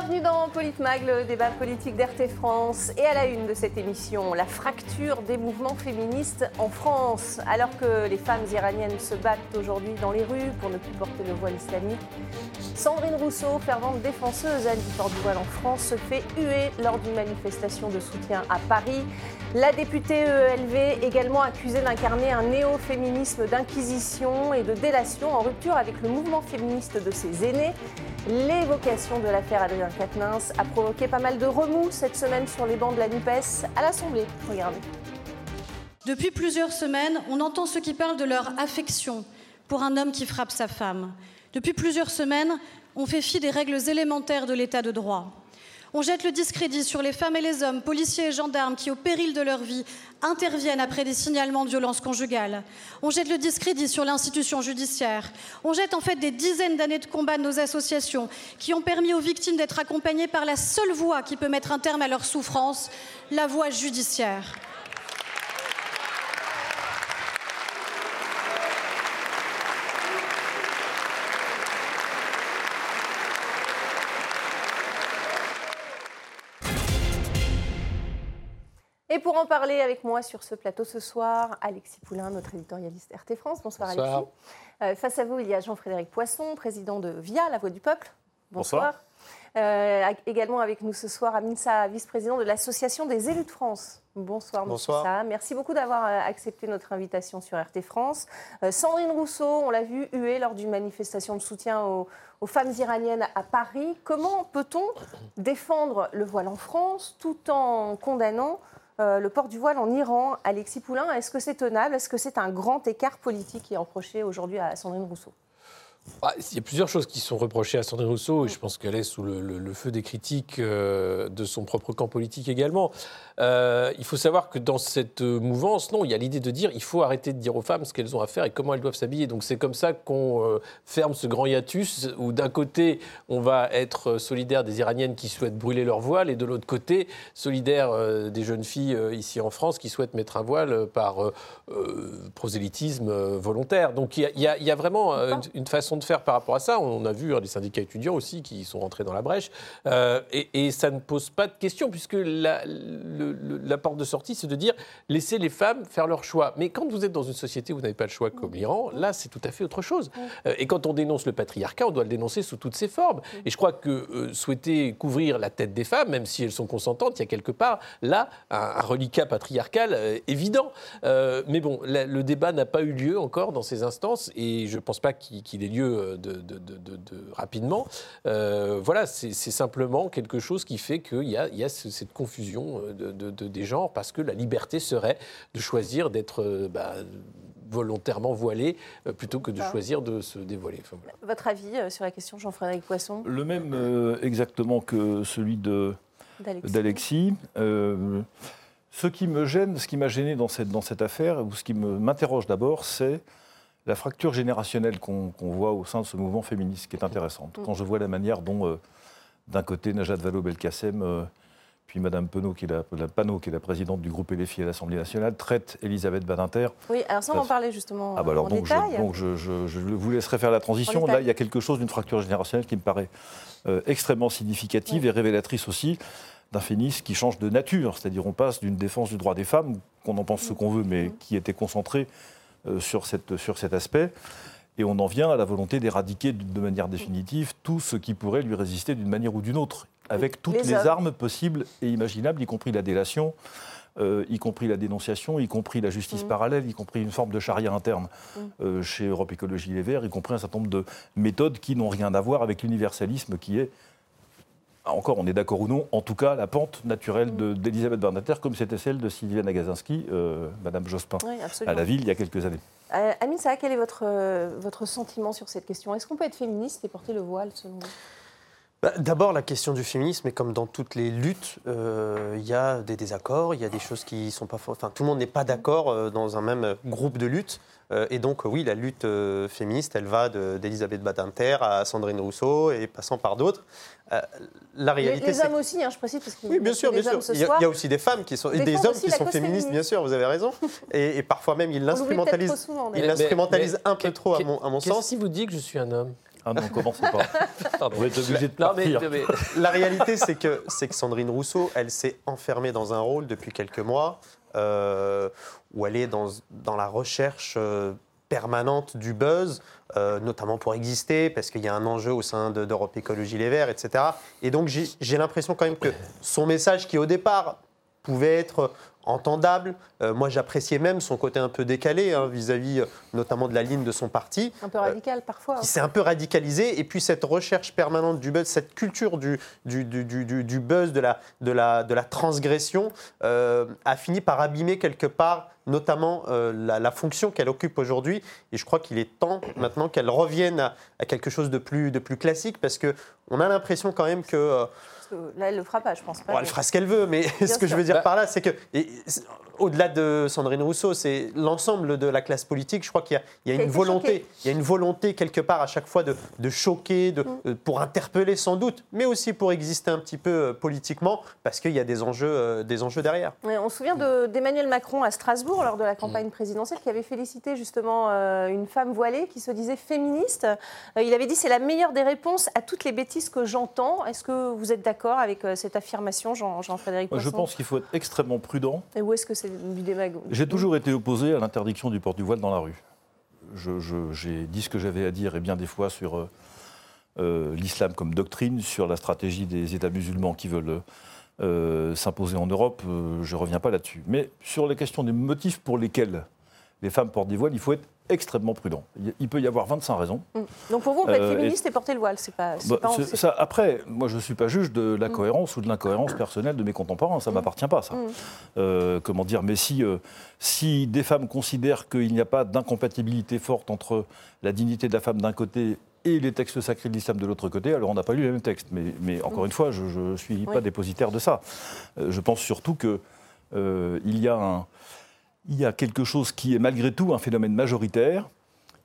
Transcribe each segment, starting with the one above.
Bienvenue dans Politmag, le débat politique d'RT France. Et à la une de cette émission, la fracture des mouvements féministes en France. Alors que les femmes iraniennes se battent aujourd'hui dans les rues pour ne plus porter le voile islamique, Sandrine Rousseau, fervente défenseuse du port du voile en France, se fait huer lors d'une manifestation de soutien à Paris. La députée ELV, également accusée d'incarner un néo-féminisme d'inquisition et de délation en rupture avec le mouvement féministe de ses aînés. L'évocation de l'affaire Adrien Quatennens a provoqué pas mal de remous cette semaine sur les bancs de la NUPES à l'Assemblée. Regardez. Depuis plusieurs semaines, on entend ceux qui parlent de leur affection pour un homme qui frappe sa femme. Depuis plusieurs semaines, on fait fi des règles élémentaires de l'état de droit. On jette le discrédit sur les femmes et les hommes, policiers et gendarmes, qui, au péril de leur vie, interviennent après des signalements de violences conjugales. On jette le discrédit sur l'institution judiciaire. On jette en fait des dizaines d'années de combat de nos associations qui ont permis aux victimes d'être accompagnées par la seule voie qui peut mettre un terme à leur souffrance, la voie judiciaire. Et pour en parler avec moi sur ce plateau ce soir, Alexis Poulain, notre éditorialiste RT France. Bonsoir, Alexis. Euh, face à vous, il y a Jean-Frédéric Poisson, président de VIA, La Voix du Peuple. Bonsoir. Euh, également avec nous ce soir, Aminsa, vice-président de l'Association des élus de France. Bonsoir, Bonsoir. Merci beaucoup d'avoir euh, accepté notre invitation sur RT France. Sandrine Rousseau, on l'a vu huée lors d'une manifestation de soutien aux, aux femmes iraniennes à Paris. Comment peut-on défendre le voile en France tout en condamnant euh, le port du voile en Iran. Alexis Poulain, est-ce que c'est tenable? Est-ce que c'est un grand écart politique qui est reproché aujourd'hui à Sandrine Rousseau? Il y a plusieurs choses qui sont reprochées à Sandrine Rousseau, et je pense qu'elle est sous le, feu des critiques euh, de son propre camp politique également. Euh, il faut savoir que dans cette mouvance, non, il y a l'idée de dire il faut arrêter de dire aux femmes ce qu'elles ont à faire et comment elles doivent s'habiller. Donc c'est comme ça qu'on euh, ferme ce grand hiatus où d'un côté on va être solidaire des Iraniennes qui souhaitent brûler leur voile et de l'autre côté solidaire des jeunes filles ici en France qui souhaitent mettre un voile par prosélytisme volontaire. Donc il y, y, a vraiment une, une façon de faire par rapport à ça. On a vu hein, les syndicats étudiants aussi qui sont rentrés dans la brèche. Euh, et, ça ne pose pas de question, puisque la, la porte de sortie, c'est de dire laissez les femmes faire leur choix. Mais quand vous êtes dans une société où vous n'avez pas le choix comme l'Iran, là, c'est tout à fait autre chose. Euh, et quand on dénonce le patriarcat, on doit le dénoncer sous toutes ses formes. Et je crois que euh, souhaiter couvrir la tête des femmes, même si elles sont consentantes, il y a quelque part, là, un, reliquat patriarcal évident. mais bon, le débat n'a pas eu lieu encore dans ces instances, et je ne pense pas qu'il ait lieu euh, de, rapidement. Euh, voilà, c'est simplement quelque chose qui fait qu'il y, y a, cette confusion euh, de, des genres parce que la liberté serait de choisir d'être bah, volontairement voilé plutôt que de choisir de se dévoiler. Votre avis sur la question, Jean-Frédéric Poisson? Le même exactement que celui d'Alexis. ce qui me gêne, ce qui m'a gêné dans cette, dans cette affaire, ou ce qui m'interroge d'abord, c'est la fracture générationnelle qu'on voit au sein de ce mouvement féministe, qui est intéressante. Mm. Quand je vois la manière dont, euh, d'un côté, Najat Vallaud-Belkacem, euh, puis Madame Penaud, qui est la, qui est la présidente du groupe LFI à l'Assemblée nationale, traite Elisabeth Badinter. Oui, alors ça, on en parlait justement ah bah alors, en donc détail. Je, donc je, vous laisserai faire la transition. Là, il y a quelque chose d'une fracture générationnelle qui me paraît euh, extrêmement significative et révélatrice aussi d'un féminisme qui change de nature. C'est-à-dire on passe d'une défense du droit des femmes, qu'on en pense ce qu'on veut, mais mm. qui était concentrée sur, cette, sur cet aspect. Et on en vient à la volonté d'éradiquer de manière définitive tout ce qui pourrait lui résister d'une manière ou d'une autre, avec toutes les, armes possibles et imaginables, y compris la délation, euh, y compris la dénonciation, y compris la justice mmh. parallèle, y compris une forme de charia interne mmh. euh, chez Europe Écologie Les Verts, y compris un certain nombre de méthodes qui n'ont rien à voir avec l'universalisme qui est encore, on est d'accord ou non, en tout cas, la pente naturelle d'Elisabeth Badinter, comme c'était celle de Sylviane Agazinski, euh, Madame Jospin, à la ville, il y a quelques années. Euh, Amine Saha, quel est votre, euh, votre sentiment sur cette question? Est-ce qu'on peut être féministe et porter le voile, selon vous? Bah, D'abord, la question du féminisme, et comme dans toutes les luttes, euh, il y a des désaccords, il y a des choses qui sont pas... Enfin, tout le monde n'est pas d'accord dans un même groupe de lutte. Euh, et donc, oui, la lutte euh, féministe, elle va d'Elisabeth Badinter à Sandrine Rousseau et passant par d'autres. Euh, la réalité, les, les hommes aussi, hein, je précise, parce oui, bien sûr, bien sûr. Il y, a, aussi des femmes qui sont, et des hommes qui sont féministes, bien sûr. Vous avez raison. Et, et parfois même, ils l'instrumentalisent, ils l'instrumentalisent un peu trop, à mon, à mon sens. Si vous dites que je suis un homme? Ah non, commencez pas. Va être obligé de partir. La réalité, c'est que, que Sandrine Rousseau, elle s'est enfermée dans un rôle depuis quelques mois euh, où elle est dans, dans la recherche euh, permanente du buzz, euh, notamment pour exister, parce qu'il y a un enjeu au sein d'Europe Écologie Les Verts, etc. Et donc j'ai l'impression quand même que son message qui au départ pouvait être entendable. Euh, moi, j'appréciais même son côté un peu décalé hein, vis-à-vis notamment de la ligne de son parti. Un peu radical parfois. Qui s'est un peu radicalisé. Et puis cette recherche permanente du buzz, cette culture du, du, du, du buzz, de la, de, la, de la transgression, a fini par abîmer quelque part notamment euh, la, fonction qu'elle occupe aujourd'hui. Et je crois qu'il est temps maintenant qu'elle revienne à, quelque chose de plus, de plus classique, parce qu'on a l'impression quand même que... Là, elle ne le fera pas, je pense pas. elle fera ce qu'elle veut, mais ce que je veux dire bah par là, c'est que au-delà de Sandrine Rousseau, c'est l'ensemble de la classe politique. Je crois qu'il y, a une volonté, il y a une volonté quelque part à chaque fois de, choquer, de, mm. euh, pour interpeller sans doute, mais aussi pour exister un petit peu euh, politiquement, parce qu'il y a des enjeux, euh, des enjeux derrière. on se souvient d'Emmanuel Macron à Strasbourg lors de la campagne mm. présidentielle, qui avait félicité justement une femme voilée qui se disait féministe. il avait dit c'est la meilleure des réponses à toutes les bêtises que j'entends. Est-ce que vous êtes d'accord avec cette affirmation, Jean-Frédéric Je pense qu'il faut être extrêmement prudent. Et où est-ce que c'est j'ai toujours été opposé à l'interdiction du port du voile dans la rue. J'ai dit ce que j'avais à dire, et bien des fois, sur euh, euh, l'islam comme doctrine, sur la stratégie des États musulmans qui veulent euh, s'imposer en Europe. je ne reviens pas là-dessus. Mais sur les questions des motifs pour lesquels les femmes portent des voiles, il faut être extrêmement prudent. Il peut y avoir 25 raisons. Mm. Donc pour vous, être euh, féministe et, porter le voile, c'est pas, bah, pas ça, Après, moi je ne suis pas juge de la mm. cohérence ou de l'incohérence personnelle de mes contemporains, ça ne mm. m'appartient pas ça. Euh, comment dire, mais si, euh, si des femmes considèrent qu'il n'y a pas d'incompatibilité forte entre la dignité de la femme d'un côté et les textes sacrés de l'islam de l'autre côté, alors on n'a pas lu les mêmes textes. Mais, mais encore une fois, je ne suis pas dépositaire de ça. je pense surtout qu'il il y a un il y a quelque chose qui est malgré tout un phénomène majoritaire,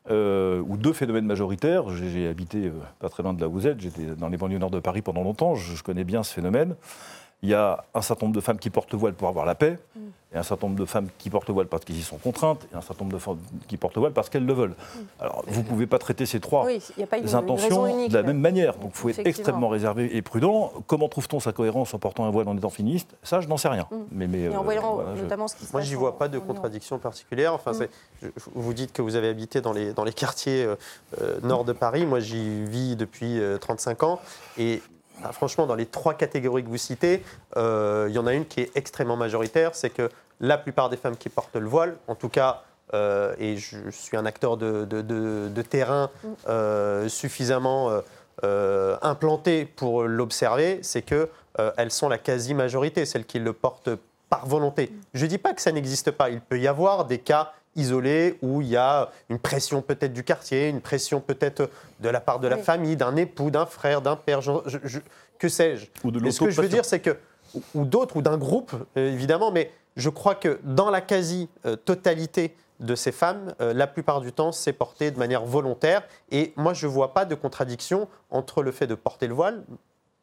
euh, ou deux phénomènes majoritaires. J'ai habité euh, pas très loin de là où vous êtes, j'étais dans les banlieues nord de Paris pendant longtemps, je connais bien ce phénomène il y a un certain nombre de femmes qui portent le voile pour avoir la paix, mm. et un certain nombre de femmes qui portent le voile parce qu'elles y sont contraintes, et un certain nombre de femmes qui portent le voile parce qu'elles le veulent. Mm. Alors, vous ne pouvez pas traiter ces trois intentions de la même manière. Donc, il faut être extrêmement réservé et prudent. Comment trouve-t-on sa cohérence en portant un voile en étant féministe Ça, je n'en sais rien. Mm. Mais, mais, en euh, voyant notamment ce qui se Moi, j'y vois pas de contradiction particulière. Enfin, vous dites que vous avez habité dans les, dans les quartiers euh, euh, nord de Paris. Moi, j'y vis depuis 35 ans. Et ah, franchement, dans les trois catégories que vous citez, euh, il y en a une qui est extrêmement majoritaire, c'est que la plupart des femmes qui portent le voile, en tout cas, euh, et je, suis un acteur de, terrain euh, suffisamment implanté pour l'observer, c'est que elles sont la quasi-majorité, celles qui le portent par volonté. Je ne dis pas que ça n'existe pas. Il peut y avoir des cas isolé où il y a une pression peut-être du quartier, une pression peut-être de la part de la famille, d'un époux, d'un frère, d'un père, que sais-je. Ou de ce que je veux dire, c'est que, ou d'autres, ou d'un groupe, euh, évidemment, mais je crois que dans la quasi-totalité de ces femmes, euh, la plupart du temps, c'est porté de manière volontaire. Et moi, je ne vois pas de contradiction entre le fait de porter le voile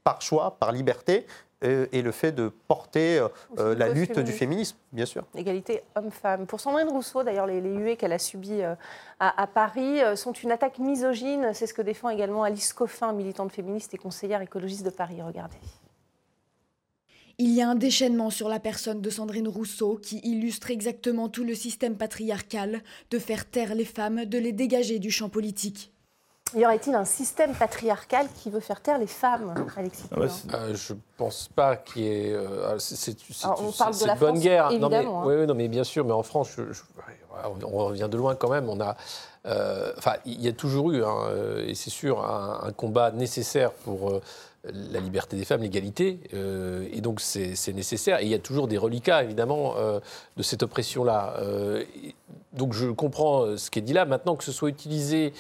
par choix, par liberté, et, le fait de porter euh, euh, la lutte du féminisme, bien sûr. Égalité homme-femme. Pour Sandrine Rousseau, d'ailleurs, les, huées qu'elle a subies euh, à, Paris sont une attaque misogyne. C'est ce que défend également Alice Coffin, militante féministe et conseillère écologiste de Paris. Regardez. Il y a un déchaînement sur la personne de Sandrine Rousseau qui illustre exactement tout le système patriarcal de faire taire les femmes, de les dégager du champ politique. Y aurait-il un système patriarcal qui veut faire taire les femmes, Alexis ah euh, Je ne pense pas qu'il y ait. Euh, c'est on parle de la bonne guerre. Évidemment, non, mais, hein. oui, non, mais bien sûr, mais en France, on revient de loin quand même. On a. Euh, enfin, il y a toujours eu, hein, et c'est sûr, un, combat nécessaire pour la liberté des femmes, l'égalité, et donc c'est nécessaire. Et il y a toujours des reliquats, évidemment, de cette oppression-là. donc je comprends ce qui est dit là. Maintenant que ce soit utilisé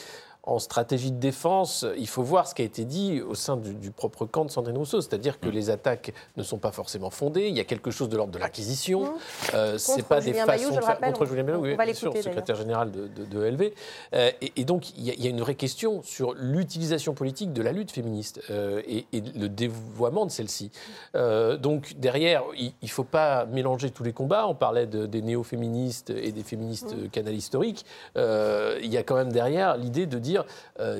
en stratégie de défense, il faut voir ce qui a été dit au sein du, propre camp de Sandrine Rousseau, c'est-à-dire que mm. les attaques ne sont pas forcément fondées, il y a quelque chose de l'ordre de l'acquisition, mmh. euh, c'est pas des façons de faire contre Julien Bayou, oui, bien sûr, secrétaire général de, de, LV, euh, et, donc il y, a une vraie question sur l'utilisation politique de la lutte féministe euh, et, le dévoiement de celle-ci. Euh, donc derrière, il ne faut pas mélanger tous les combats. On parlait des néo-féministes et des féministes mmh. canal historiques. il y a quand même derrière l'idée de dire dire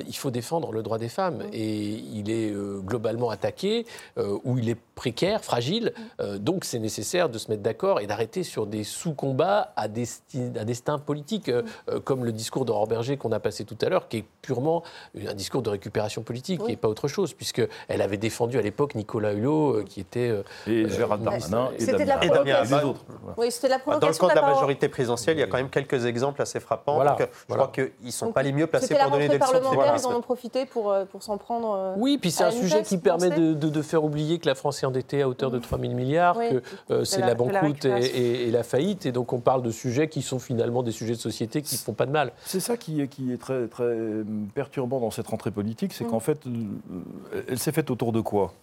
il faut défendre le droit des femmes. Mm. Et il est globalement attaqué, ou il est précaire, fragile. donc c'est nécessaire de se mettre d'accord et d'arrêter sur des sous-combats à, destin politique, mm. comme le discours d'Aurore Berger qu'on a passé tout à l'heure, qui est purement un discours de récupération politique et pas autre chose, puisqu'elle avait défendu à l'époque Nicolas Hulot, qui était. et Gérard Darmanin et, Damien, et autres. Oui, c'était la Dans le camp de la majorité présidentielle, il y a quand même quelques exemples assez frappants. Voilà, donc, je crois qu'ils ne sont pas les mieux placés pour donner des leçons. parlementaires, ils en ont profité pour, euh, pour s'en prendre. Euh, oui, puis c'est un sujet qui permet de, de, faire oublier que la France est endettée à hauteur de 3 000 milliards, que euh, c'est la, banqueroute et, la faillite. Et donc on parle de sujets qui sont finalement des sujets de société qui ne font pas de mal. C'est ça qui est, qui est très, très perturbant dans cette rentrée politique, c'est mm. qu'en fait, elle s'est faite autour de quoi?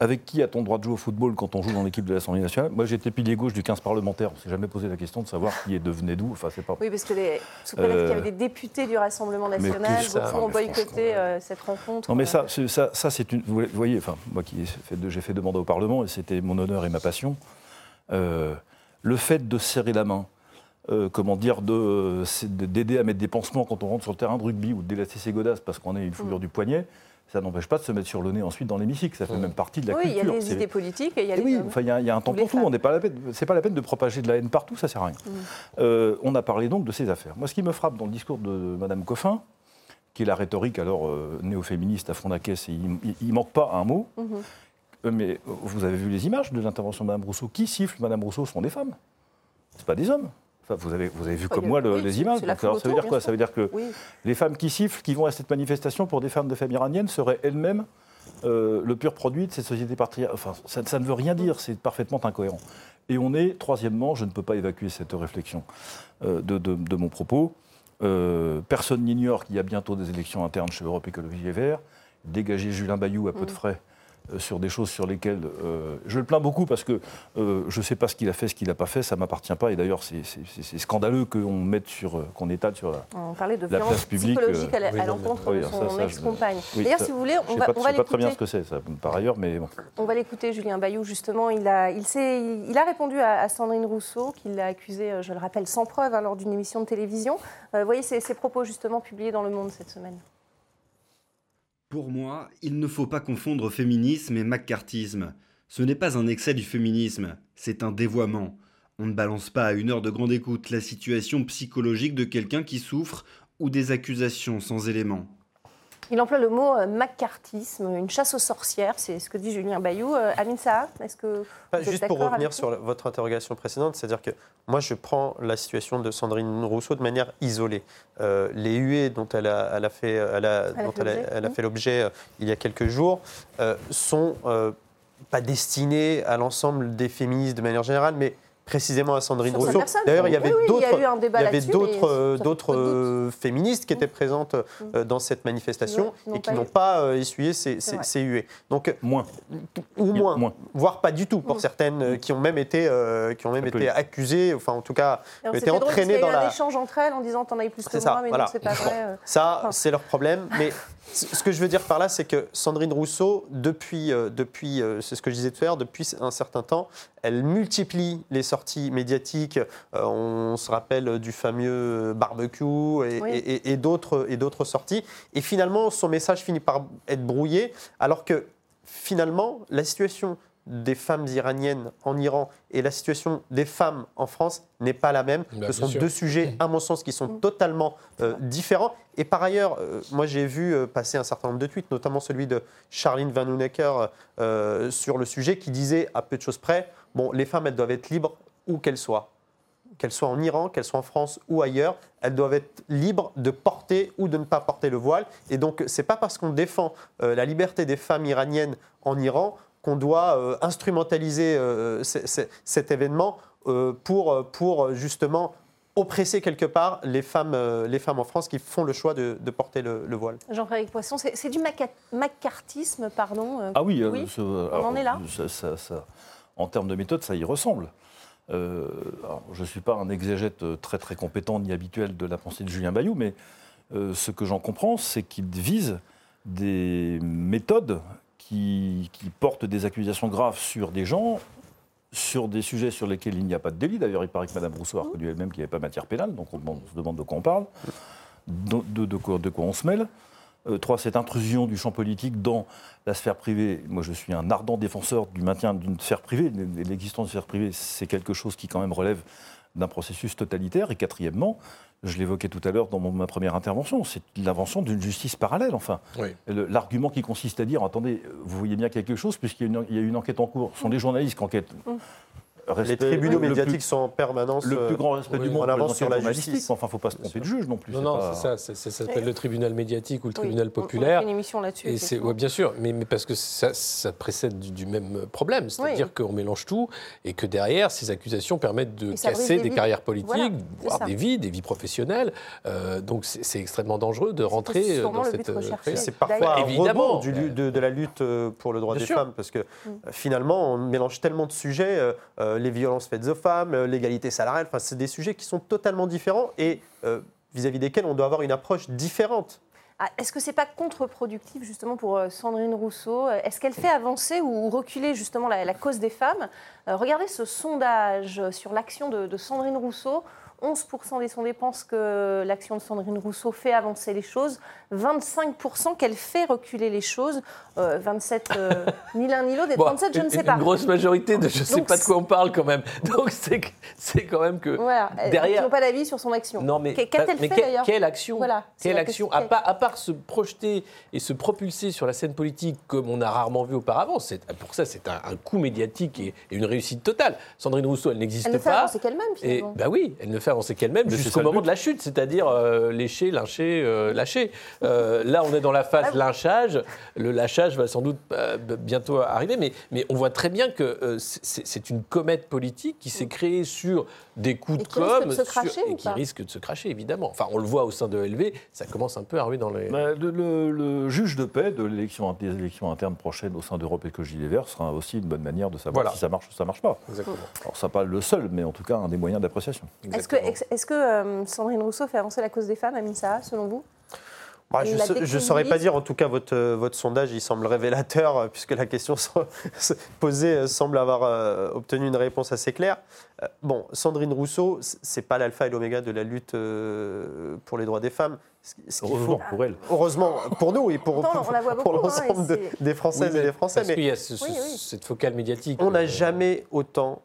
Avec qui a-t-on droit de jouer au football quand on joue dans l'équipe de l'Assemblée nationale? Moi, j'étais pilier gauche du 15 parlementaire. On ne s'est jamais posé la question de savoir qui est devenu d'où. Enfin, c'est pas. Oui, parce que les... sous qu'il y avait euh, des députés du Rassemblement national, beaucoup ont boycotté euh, cette rencontre. Non, mais ça, ça, ça c'est une. Vous voyez, enfin, moi qui j'ai fait deux mandats au Parlement et c'était mon honneur et ma passion. Euh, le fait de serrer la main, comment dire, d'aider à mettre des pansements quand on rentre sur le terrain de rugby ou de délasser ses godasses parce qu'on a une foulure mm. du poignet, ça n'empêche pas de se mettre sur le nez ensuite dans l'hémicycle. Ça fait mmh. même partie de la culture. Oui, il y a les idées politiques et il y a les. Oui, enfin, il y, a un temps pour tout. On n'est pas la peine. C'est pas la peine de propager de la haine partout. Ça sert à rien. Mmh. Euh, on a parlé donc de ces affaires. Moi, ce qui me frappe dans le discours de Madame Coffin, qui est la rhétorique alors euh, néo-féministe à fond de la caisse, et il, ne manque pas un mot. Mmh. Euh, mais vous avez vu les images de l'intervention de Madame Rousseau. Qui siffle Madame Rousseau? Ce sont des femmes. Ce pas des hommes vous, avez, vous avez vu comme moi les images. ça veut dire quoi? Ça veut dire que les femmes qui sifflent, qui vont à cette manifestation pour des femmes de famille iranienne, seraient elles-mêmes euh, le pur produit de cette société patriarcale. Enfin, ça, ne veut rien dire, c'est parfaitement incohérent. Et on est, troisièmement, je ne peux pas évacuer cette réflexion euh, de, mon propos. Euh, personne n'ignore qu'il y a bientôt des élections internes chez Europe Écologie et Vert. Dégager Julien Bayou à peu de mm. frais euh, sur des choses sur lesquelles euh, je le plains beaucoup parce que euh, je ne sais pas ce qu'il a fait, ce qu'il n'a pas fait, ça ne m'appartient pas. Et d'ailleurs, c'est scandaleux qu'on mette sur, qu'on étale sur la, on parlait de la place publique psychologique à l'encontre de son ex-compagne. D'ailleurs, si vous voulez, on va, pas, on va pas très bien ce que c'est, par ailleurs, mais bon. On va l'écouter, Julien Bayou. Justement, il a, il, il a répondu à, Sandrine Rousseau, qui l'a accusé, je le rappelle, sans preuve hein, lors d'une émission de télévision. vous voyez ces propos justement publiés dans Le Monde cette semaine. Pour moi, il ne faut pas confondre féminisme et macartisme. Ce n'est pas un excès du féminisme, c'est un dévoiement. On ne balance pas à une heure de grande écoute la situation psychologique de quelqu'un qui souffre ou des accusations sans éléments. Il emploie le mot euh, macartisme, une chasse aux sorcières, c'est ce que dit Julien Bayou. Euh, Amin Saha, est-ce que. juste pour revenir sur votre interrogation précédente, c'est-à-dire que moi je prends la situation de Sandrine Rousseau de manière isolée. Euh, les huées dont elle a, fait, fait l'objet il y a quelques jours sont pas destinées à l'ensemble des féministes de manière générale, mais précisément à Sandrine Rousseau. D'ailleurs, il y avait d'autres d'autres euh, féministes qui étaient présentes euh, dans cette manifestation et qui n'ont pas euh, essuyé ces, ces, huées. Donc moins. ou moins, voire pas du tout pour mm. certaines qui ont même été qui ont même été accusées, enfin en tout cas, été entraînées dans la. un échange entre elles en disant t'en as eu plus que moi, mais non, c'est pas vrai. Ça, c'est leur problème, mais ce que je veux dire par là, c'est que Sandrine Rousseau, depuis, depuis c'est ce que je disais tout à l'heure, depuis un certain temps, elle multiplie les sorties médiatiques. Euh, on se rappelle du fameux barbecue et, et, d'autres sorties. Et finalement, son message finit par être brouillé, alors que finalement, la situation des femmes iraniennes en Iran et la situation des femmes en France n'est pas la même. Bah, Ce sont deux sujets, à mon sens, qui sont totalement euh, différents. Et par ailleurs, euh, moi j'ai vu euh, passer un certain nombre de tweets, notamment celui de Charline Van Hoonecker sur le sujet, qui disait à peu de choses près, bon, les femmes, elles doivent être libres où qu'elles soient qu'elles soient en Iran, qu'elles soient en France ou ailleurs, elles doivent être libres de porter ou de ne pas porter le voile. Et donc, ce n'est pas parce qu'on défend la liberté des femmes iraniennes en Iran qu'on doit euh, instrumentaliser euh, cet événement euh, pour, pour justement oppresser quelque part les femmes, les femmes en France qui font le choix de, porter le, voile. Jean-Frédéric Poisson, c'est du macartisme, pardon Ah oui, on en est là. en termes de méthode, ça y ressemble. je ne suis pas un exégète très très compétent ni habituel de la pensée de Julien Bayou, mais ce que j'en comprends, c'est qu'il vise des méthodes qui, portent des accusations graves sur des gens, sur des sujets sur lesquels il n'y a pas de délit. D'ailleurs, il paraît que Mme Rousseau a reconnu elle-même qu'il n'y avait pas matière pénale, donc on, se demande de quoi on parle. de, de, quoi, on se mêle. trois, cette intrusion du champ politique dans la sphère privée. Moi, je suis un ardent défenseur du maintien d'une sphère privée. L'existence d'une sphère privée, c'est quelque chose qui quand même relève d'un processus totalitaire. Et quatrièmement, je l'évoquais tout à l'heure dans ma première intervention, c'est l'invention d'une justice parallèle. Enfin, l'argument qui consiste à dire attendez, vous voyez bien quelque chose puisqu'il y, a une enquête en cours. Ce sont des journalistes qui enquêtent. Mmh les tribunaux médiatiques sont en permanence. Le plus grand respect du monde en avance sur la justice. Enfin, il ne faut pas se tromper de juge non plus. Non, non, c'est ça. Ça s'appelle le tribunal médiatique ou le tribunal populaire. On a une émission là-dessus. Ouais, bien sûr, mais, mais, parce que ça, ça précède du, même problème. C'est-à-dire qu'on mélange tout et que derrière, ces accusations permettent de casser des, carrières politiques, voire des vies, des vies professionnelles. Euh, donc c'est extrêmement dangereux de rentrer euh, dans cette. Euh, c'est parfois évidemment de, la lutte pour le droit des femmes, parce que mm. finalement, on mélange tellement de sujets les violences faites aux femmes, euh, l'égalité salariale. Enfin, c'est des sujets qui sont totalement différents et euh, vis-à-vis desquels on doit avoir une approche différente. Ah, est-ce que c'est pas contre-productif justement pour euh, Sandrine Rousseau? Est-ce qu'elle fait avancer ou reculer justement la, cause des femmes? Regardez ce sondage sur l'action de Sandrine Rousseau. 11% des sondés pensent que l'action de Sandrine Rousseau fait avancer les choses, 25% qu'elle fait reculer les choses, 27 euh, euh, ni l'un ni l'autre, et 37 je ne sais pas. Une grosse majorité de je ne sais pas de quoi on parle quand même. Donc c'est quand même que voilà. derrière... Ils n'ont pas d'avis sur son action. Non mais, qu'a-t-elle fait d'ailleurs Quelle action voilà, Quelle action à part, à part, se projeter et se propulser sur la scène politique comme on a rarement vu auparavant, pour ça c'est un, coup médiatique et, une réussite totale. Sandrine Rousseau, elle n'existe pas. Elle ne fait avancer qu'elle-même finalement. bah oui, elle ne fait avancer qu'elle-même jusqu'au moment de la chute, c'est-à-dire euh, lécher, lyncher, euh, lâcher. Euh, là, on est dans la phase ah lynchage. Le lâchage va sans doute bientôt arriver, mais, mais on voit très bien que c'est une comète politique qui s'est créée sur des coups de com' et qui risque de se cracher, évidemment. Enfin, on le voit au sein de LV, ça commence un peu à arriver dans les... Bah, le, juge de paix de l'élection des élections internes prochaines au sein d'Europe Écologie Les Verts sera aussi une bonne manière de savoir si ça marche ou ça marche pas. Exactement. Alors, ça pas le seul, mais en tout cas un des moyens d'appréciation. Est-ce que, est que euh, Sandrine Rousseau fait avancer la cause des femmes, Amissa, selon vous? Bah, je ne saurais pas dire, en tout cas, votre, euh, votre sondage, il semble révélateur, euh, puisque la question posée semble avoir obtenu une réponse assez claire. bon, Sandrine Rousseau, c'est pas l'alpha et l'oméga de la lutte pour les droits des femmes. heureusement pour elle. Heureusement pour nous et pour, pour, l'ensemble des Françaises et des Français. Parce qu'il y a cette focale médiatique. On n'a jamais autant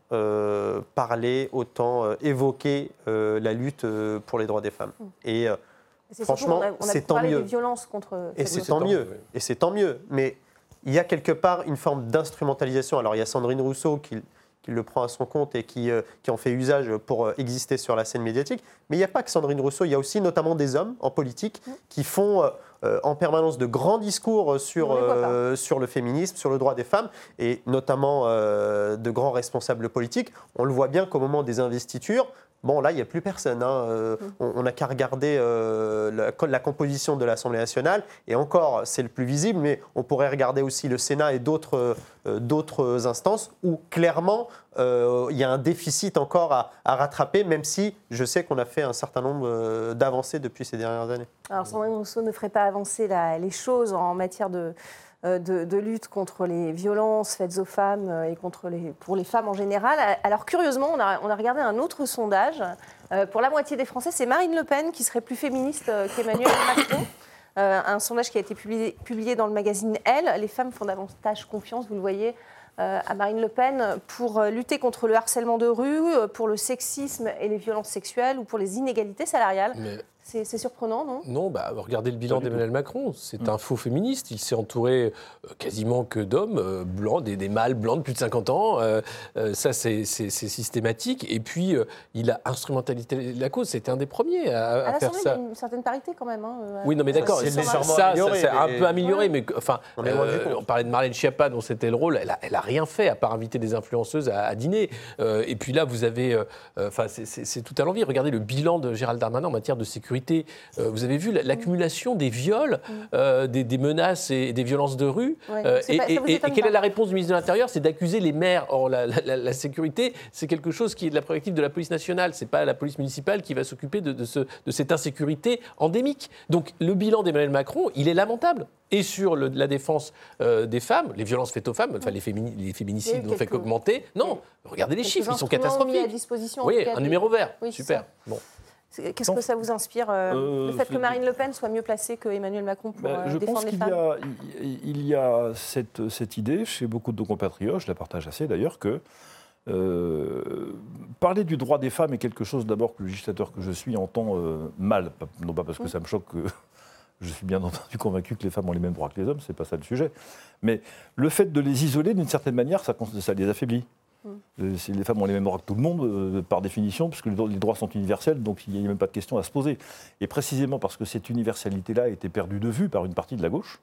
parlé, autant évoqué la lutte pour les droits des femmes. Mm. Et Franchement, c'est tant mieux. violences contre. Et c'est tant mieux. Et c'est tant mieux. Mais il y a quelque part une forme d'instrumentalisation. Alors il y a Sandrine Rousseau qui, le prend à son compte et qui, euh, qui en fait usage pour euh, exister sur la scène médiatique. Mais il n'y a pas que Sandrine Rousseau, il y a aussi notamment des hommes en politique mm. qui font euh, en permanence de grands discours sur, sur le féminisme, sur le droit des femmes, et notamment de grands responsables politiques. On le voit bien qu'au moment des investitures, Bon, là, il n'y a plus personne. Hein. Euh, mm. on n'a qu'à regarder euh, la, composition de l'Assemblée nationale. Et encore, c'est le plus visible, mais on pourrait regarder aussi le Sénat et d'autres euh, instances où clairement, il y a un déficit encore à, rattraper, même si je sais qu'on a fait un certain nombre d'avancées depuis ces dernières années. Alors, Sandrine Rousseau ne ferait pas avancer les choses en matière de euh, de, lutte contre les violences faites aux femmes euh, et contre les, pour les femmes en général. Alors curieusement, on a, on a regardé un autre sondage. Euh, pour la moitié des Français, c'est Marine Le Pen qui serait plus féministe qu'Emmanuel Macron. un sondage qui a été publié, publié, dans le magazine Elle. Les femmes font davantage confiance, vous le voyez, à Marine Le Pen pour lutter contre le harcèlement de rue, pour le sexisme et les violences sexuelles ou pour les inégalités salariales. C'est surprenant, non? Non, bah, regardez le bilan d'Emmanuel Macron. C'est mm. un faux féministe. Il s'est entouré euh, quasiment que d'hommes euh, blancs, des, des, mâles blancs de plus de 50 ans. Euh, ça, c'est systématique. Et puis, il a instrumentalisé la cause. C'était un des premiers à, faire ça. Il y a une certaine parité quand même. Hein, oui, non, mais d'accord. Ça, c'est un peu amélioré. Mais enfin, on, parlait de Marlène Schiappa, dont c'était le rôle. Elle a, elle a, rien fait à part inviter des influenceuses à, dîner. et puis là, vous avez. Enfin, c'est tout à l'envie. Regardez le bilan de Gérald Darmanin en matière de sécurité euh, vous avez vu l'accumulation des viols, mm. euh, des, menaces et des violences de rue. Euh, et, quelle est la réponse du ministre de l'Intérieur? C'est d'accuser les maires. Or, la, sécurité, c'est quelque chose qui est de la prérogative de la police nationale. C'est pas la police municipale qui va s'occuper de, de, cette insécurité endémique. Donc, le bilan d'Emmanuel Macron, il est lamentable et sur la défense des femmes, les violences faites aux femmes, enfin les, les féminicides n'ont fait qu'augmenter. Non, regardez les chiffres, ils sont catastrophiques. À disposition, oui, un numéro vert, super. Bon. Qu'est-ce que ça vous inspire Le fait que Marine Le Pen soit mieux placée que Emmanuel Macron pour bah, défendre les femmes? Je pense qu'il y a, cette, cette, idée chez beaucoup de nos compatriotes, je la partage assez d'ailleurs, que parler du droit des femmes est quelque chose d'abord que le législateur que je suis entend mal, non pas parce que mm. ça me choque que je suis bien entendu convaincu que les femmes ont les mêmes droits que les hommes, c'est pas ça le sujet. Mais le fait de les isoler, d'une certaine manière, ça, ça les affaiblit. Euh, les femmes ont les mêmes droits que tout le monde, euh, par définition, puisque les droits sont universels, donc il n'y a même pas de question à se poser. Et précisément parce que cette universalité-là a été perdue de vue par une partie de la gauche,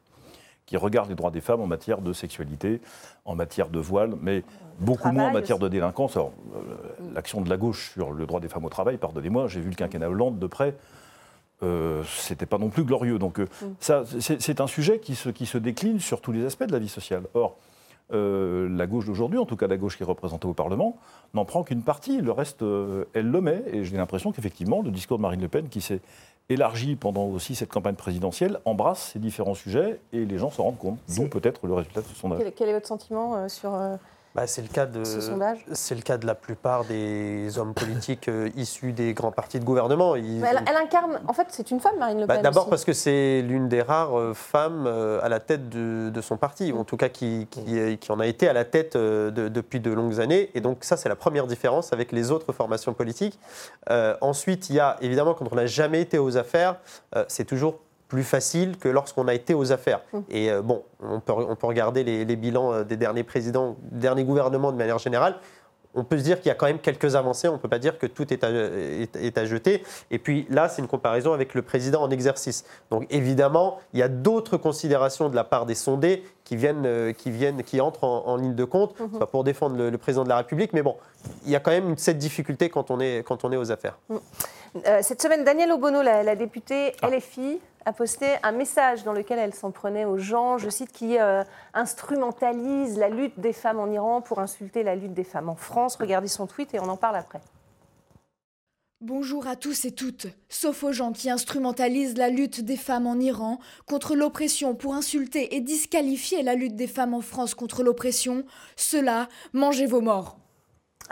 qui regarde les droits des femmes en matière de sexualité, en matière de voile, mais beaucoup moins en matière de délinquance. Alors, euh, l'action de la gauche sur le droit des femmes au travail, pardonnez-moi, j'ai vu le quinquennat Hollande de près. Euh, c'était pas non plus glorieux. Donc euh, mm. ça, c'est un sujet qui se, qui se, décline sur tous les aspects de la vie sociale. Or, euh, la gauche d'aujourd'hui, en tout cas la gauche qui est représentée au Parlement, n'en prend qu'une partie. Le reste, elle le met. Et j'ai l'impression qu'effectivement, le discours de Marine Le Pen, qui s'est élargi pendant aussi cette campagne présidentielle, embrasse ces différents sujets et les gens s'en rendent compte. D'où peut-être le résultat de ce sondage. Quel, est votre sentiment sur bah, c'est le cas de c'est le cas de la plupart des hommes politiques euh, issus des grands partis de gouvernement. Elle, incarne, en fait, c'est une femme, Marine Le bah, Pen. D'abord parce que c'est l'une des rares euh, femmes euh, à la tête de, son parti, ou en tout cas qui, qui, en a été à la tête depuis de longues années. Et donc ça, c'est la première différence avec les autres formations politiques. ensuite, il y a évidemment quand on n'a jamais été aux affaires, c'est toujours plus facile que lorsqu'on a été aux affaires. Mmh. Et euh, bon, on peut, on peut regarder les, bilans euh, des derniers présidents, derniers gouvernements de manière générale. On peut se dire qu'il y a quand même quelques avancées, on ne peut pas dire que tout est à, est, à jeter. Et puis là, c'est une comparaison avec le président en exercice. Donc évidemment, il y a d'autres considérations de la part des sondés qui viennent, euh, qui, viennent, qui entrent en, ligne de compte, mmh. pas pour défendre le, président de la République, mais bon, il y a quand même cette difficulté quand on est, quand on est aux affaires. Mmh. Cette semaine, Danielle Obono, la, la députée ah. LFI, a posté un message dans lequel elle s'en prenait aux gens, je cite, qui euh, instrumentalise la lutte des femmes en Iran pour insulter la lutte des femmes en France. Regardez son tweet et on en parle après. Bonjour à tous et toutes, sauf aux gens qui instrumentalisent la lutte des femmes en Iran contre l'oppression pour insulter et disqualifier la lutte des femmes en France contre l'oppression, cela, mangez vos morts.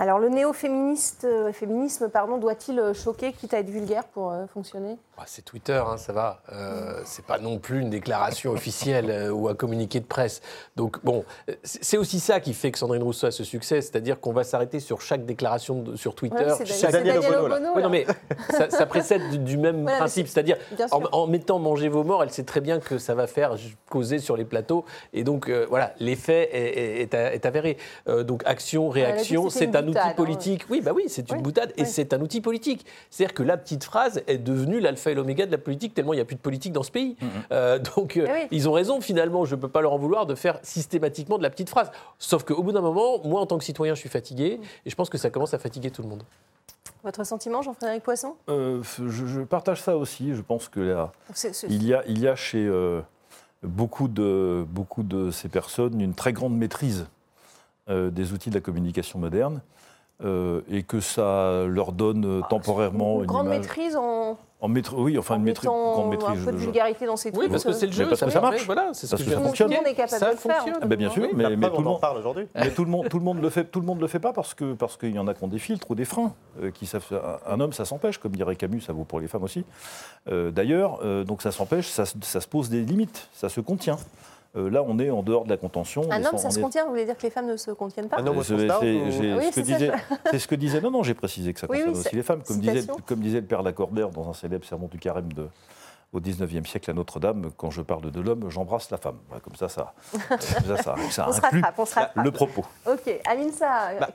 Alors le néo-féminisme pardon, doit-il euh, choquer, quitte à être vulgaire pour euh, fonctionner? C'est Twitter, hein, ça va. Euh, c'est pas non plus une déclaration officielle euh, ou un communiqué de presse. Donc bon, c'est aussi ça qui fait que Sandrine Rousseau a ce succès, c'est-à-dire qu'on va s'arrêter sur chaque déclaration sur Twitter. c'est Daniel, Obono. Oui, non, mais ça, précède du, même principe, c'est-à-dire en, mettant manger vos morts, elle sait très bien que ça va faire causer sur les plateaux, et donc voilà, l'effet est, est, avéré. donc action, réaction, c'est un outil hein. politique. Oui, bah oui, c'est une boutade et c'est un outil politique. C'est-à-dire que la petite phrase est devenue l'alpha et l'oméga de la politique tellement il n'y a plus de politique dans ce pays. Euh, donc euh, eh ils ont raison finalement. Je ne peux pas leur en vouloir de faire systématiquement de la petite phrase. Sauf qu'au bout d'un moment, moi en tant que citoyen, je suis fatigué mm. et je pense que ça commence à fatiguer tout le monde. Votre sentiment, Jean-Frédéric Poisson? Euh, je, partage ça aussi. Je pense que là, Il, y a, il y a chez beaucoup, de, beaucoup de ces personnes une très grande maîtrise des outils de la communication moderne. Euh, et que ça leur donne euh, temporairement une, grande maîtrise en en oui, enfin une maîtrise, grande maîtrise. Un peu de vulgarité dans ces trucs. Oui, parce que c'est le jeu. Parce que ça marche. Voilà, c'est ce que ça fonctionne. Tout le monde est capable de le faire. Ah ben, bien sûr, mais, mais, tout le monde parle aujourd'hui. Mais tout le monde, tout le monde le fait. Tout le monde le fait pas parce que parce qu'il y en a qui ont des filtres ou des freins. Euh, qui savent, un homme, ça s'empêche, comme dirait Camus, ça vaut pour les femmes aussi. D'ailleurs, donc ça s'empêche, ça, ça se pose des limites, ça se contient. Euh, là, on est en dehors de la contention. Un homme, ça se contient Vous voulez dire que les femmes ne se contiennent pas Un homme, c'est ce, ce que disait. Non, non, j'ai précisé que ça concerne aussi les femmes. Comme disait, comme disait, le père Lacordaire dans un célèbre sermon du carême de, au 19e siècle à Notre-Dame, quand je parle de l'homme, j'embrasse la femme. comme ça, ça, ça, ça, on inclut le propos. Ok, Aline, ça. Bah,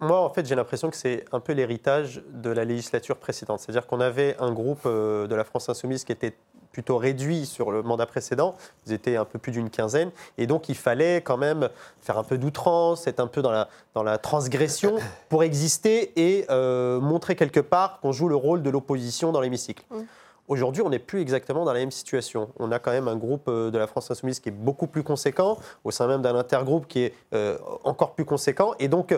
moi, en fait, j'ai l'impression que c'est un peu l'héritage de la législature précédente. C'est-à-dire qu'on avait un groupe euh, de la France Insoumise qui était plutôt réduit sur le mandat précédent. Ils étaient un peu plus d'une quinzaine. Et donc, il fallait quand même faire un peu d'outrance, être un peu dans la, dans la transgression pour exister et euh, montrer quelque part qu'on joue le rôle de l'opposition dans l'hémicycle. Mm. Aujourd'hui, on n'est plus exactement dans la même situation. On a quand même un groupe euh, de la France Insoumise qui est beaucoup plus conséquent, au sein même d'un intergroupe qui est euh, encore plus conséquent. Et donc,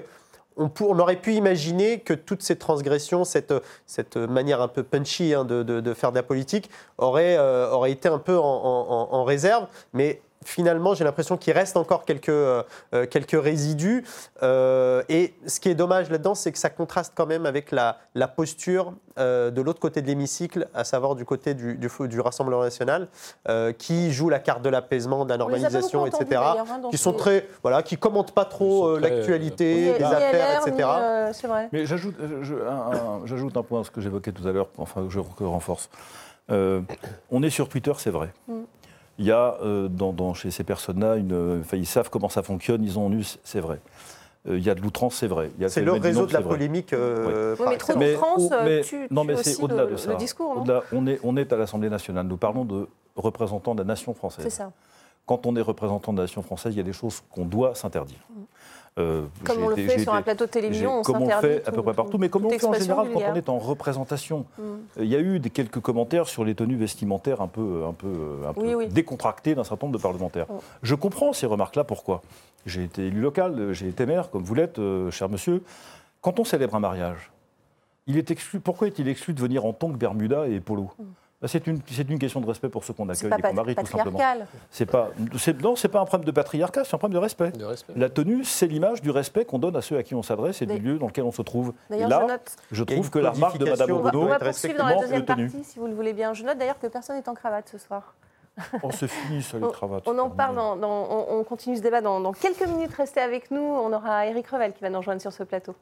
on, aurait pu imaginer que toutes ces transgressions, cette, cette manière un peu punchy hein, de, faire de la politique, aurait, euh, aurait été un peu en, réserve, mais finalement, j'ai l'impression qu'il reste encore quelques, euh, euh, quelques résidus. Euh, et ce qui est dommage là-dedans, c'est que ça contraste quand même avec la, la posture de l'autre côté de l'hémicycle, à savoir du côté du, du, du Rassemblement national, qui joue la carte de l'apaisement, de la normalisation, etc. Hein, qui sont très, voilà, qui commentent pas trop l'actualité, les affaires, etc. c'est vrai. Mais j'ajoute, j'ajoute un point à ce que j'évoquais tout à l'heure, enfin je renforce. on est sur Twitter, c'est vrai. Mm il y a euh, dans, chez ces personnes-là, ils savent comment ça fonctionne, ils ont eu, c'est vrai. Euh, il y a de l'outrance, c'est vrai. C'est le réseau de la polémique. Euh, mais trop d'outrance, tu, Non, mais c'est au-delà de ça. discours, on, est, on est à l'Assemblée nationale. Nous parlons de représentants de la nation française. C'est ça. Quand on est représentant de la nation française, il y a des choses qu'on doit s'interdire. Mm. Euh, comme on le fait sur un plateau de télévision, on Comme on le fait à peu près partout, mais comme on le fait en général quand on est en représentation? Mm. Euh, il y a eu des, quelques commentaires sur les tenues vestimentaires un peu, un peu, un peu décontractées d'un certain nombre de parlementaires. Mm. Je comprends ces remarques-là, pourquoi? J'ai été élu local, j'ai été maire, comme vous l'êtes, euh, cher monsieur. Quand on célèbre un mariage, il est exclu, pourquoi est-il exclu de venir en tongue, bermuda et polo? Mm. Bah, c'est une, une, question de respect pour ceux qu'on accueille et qu'on marie, tout simplement. C'est pas, non, c'est pas un problème de patriarcat, c'est un problème de respect. La tenue, c'est l'image du respect qu'on donne à ceux à qui on s'adresse et du lieu dans lequel on se trouve. Et là, je, trouve que la remarque de Mme Obono on va, poursuivre dans la deuxième partie, si vous le voulez bien. Je note d'ailleurs que personne n'est en cravate ce soir. On se finit sur les cravates. On en parle, on, continue ce débat dans, dans quelques minutes. Restez avec nous. On aura Eric Revel qui va nous rejoindre sur ce plateau.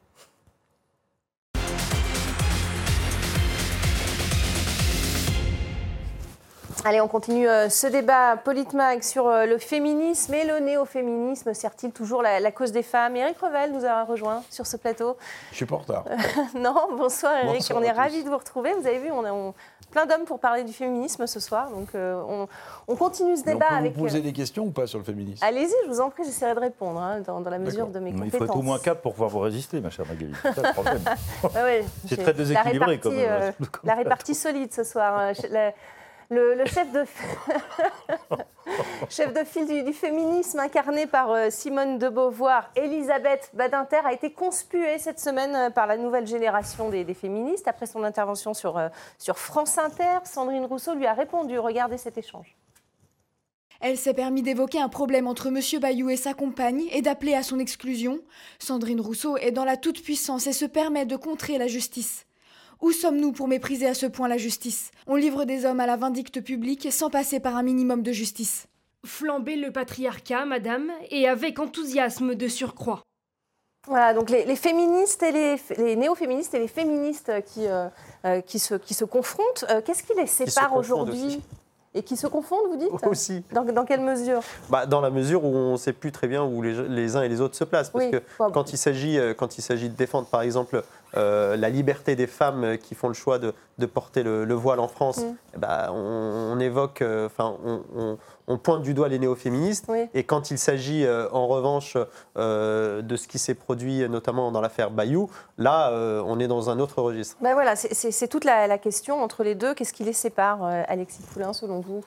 Allez, on continue euh, ce débat Politmag sur euh, le féminisme et le néo-féminisme. Sert-il toujours la, cause des femmes? Éric Revel nous a rejoint sur ce plateau. Je suis pas en retard. non, bonsoir Éric, on est ravis de vous retrouver. Vous avez vu, on a plein d'hommes pour parler du féminisme ce soir. Donc euh, on, continue ce débat on peut avec. Vous poser des questions ou pas sur le féminisme? Allez-y, je vous en prie, j'essaierai de répondre hein, dans, la mesure de mes compétences. Il faut être au moins quatre pour pouvoir vous résister, ma chère Magali. C'est très déséquilibré comme. la répartie solide ce soir. Le, chef, de... file du, féminisme incarné par euh, Simone de Beauvoir, Elisabeth Badinter, a été conspuée cette semaine euh, par la nouvelle génération des, féministes. Après son intervention sur, euh, sur France Inter, Sandrine Rousseau lui a répondu. Regardez cet échange. Elle s'est permis d'évoquer un problème entre M. Bayou et sa compagne et d'appeler à son exclusion. Sandrine Rousseau est dans la toute-puissance et se permet de contrer la justice. Où sommes-nous pour mépriser à ce point la justice? On livre des hommes à la vindicte publique sans passer par un minimum de justice. Flamber le patriarcat, madame, et avec enthousiasme de surcroît. Voilà, donc les, féministes et les, néo-féministes et les féministes qui, euh, euh, qui, se, qui se confrontent, euh, qu'est-ce qui les sépare aujourd'hui? Et qui se confondent, vous dites? Aussi. Dans, dans quelle mesure? Bah, Dans la mesure où on ne sait plus très bien où les, les, uns et les autres se placent. Parce que quand il s'agit de défendre, par exemple, euh, la liberté des femmes qui font le choix de, porter le, voile en France, mm. eh ben, on, évoque, euh, enfin, on, pointe du doigt les néo-féministes. Et quand il s'agit, euh, en revanche, de ce qui s'est produit notamment dans l'affaire Bayou, là, on est dans un autre registre. Ben voilà, c'est toute la, question entre les deux. Qu'est-ce qui les sépare, Alexis Poulain, selon vous?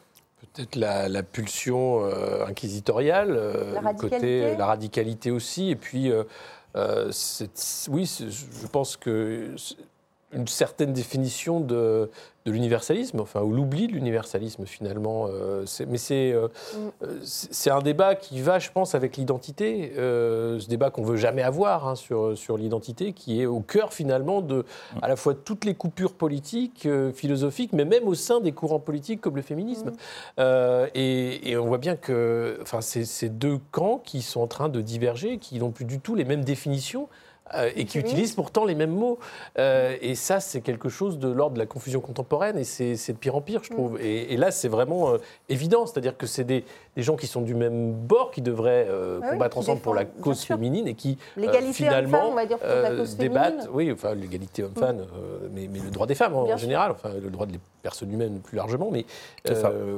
Peut-être la, pulsion inquisitoriale, la côté, la radicalité aussi, et puis euh, oui, je pense que une certaine définition de, de l'universalisme, enfin, ou l'oubli de l'universalisme finalement. Euh, mais euh, mm. c'est un débat qui va, je pense, avec l'identité, ce débat qu'on veut jamais avoir hein, sur, sur l'identité, qui est au cœur finalement de à la fois toutes les coupures politiques, philosophiques, mais même au sein des courants politiques comme le féminisme. Mm. Et, et, on voit bien que enfin, c'est ces deux camps qui sont en train de diverger, qui n'ont plus du tout les mêmes définitions. Euh, et qui utilisent pourtant les mêmes mots. Euh, et ça, c'est quelque chose de l'ordre de la confusion contemporaine, et c'est de pire en pire, je trouve. Mm. Et, là, c'est vraiment euh, évident, c'est-à-dire que c'est des, des, gens qui sont du même bord, qui devraient ah combattre ensemble pour la cause féminine, et qui finalement on va dire, pour la cause débattent, oui, enfin l'égalité homme-femme, mm. mais, mais, le droit des femmes en, général, enfin le droit des personnes humaines plus largement, mais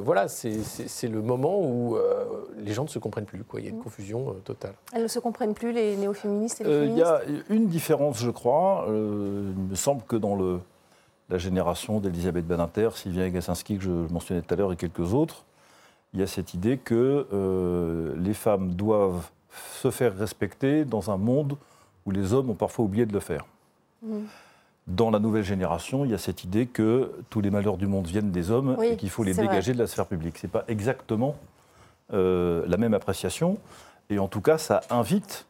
voilà, c'est le moment où les gens ne se comprennent plus, quoi. il y a une mm. confusion totale. Elles ne se comprennent plus, les néo-féministes et les féministes une différence, je crois. Euh, il me semble que dans le, la génération d'Elisabeth Badinter, Sylvia Gassinski, que je mentionnais tout à l'heure, et quelques autres, il y a cette idée que euh, les femmes doivent se faire respecter dans un monde où les hommes ont parfois oublié de le faire. Mmh. Dans la nouvelle génération, il y a cette idée que tous les malheurs du monde viennent des hommes et qu'il faut les dégager de la sphère publique. Ce n'est pas exactement la même appréciation. Et en tout cas, ça invite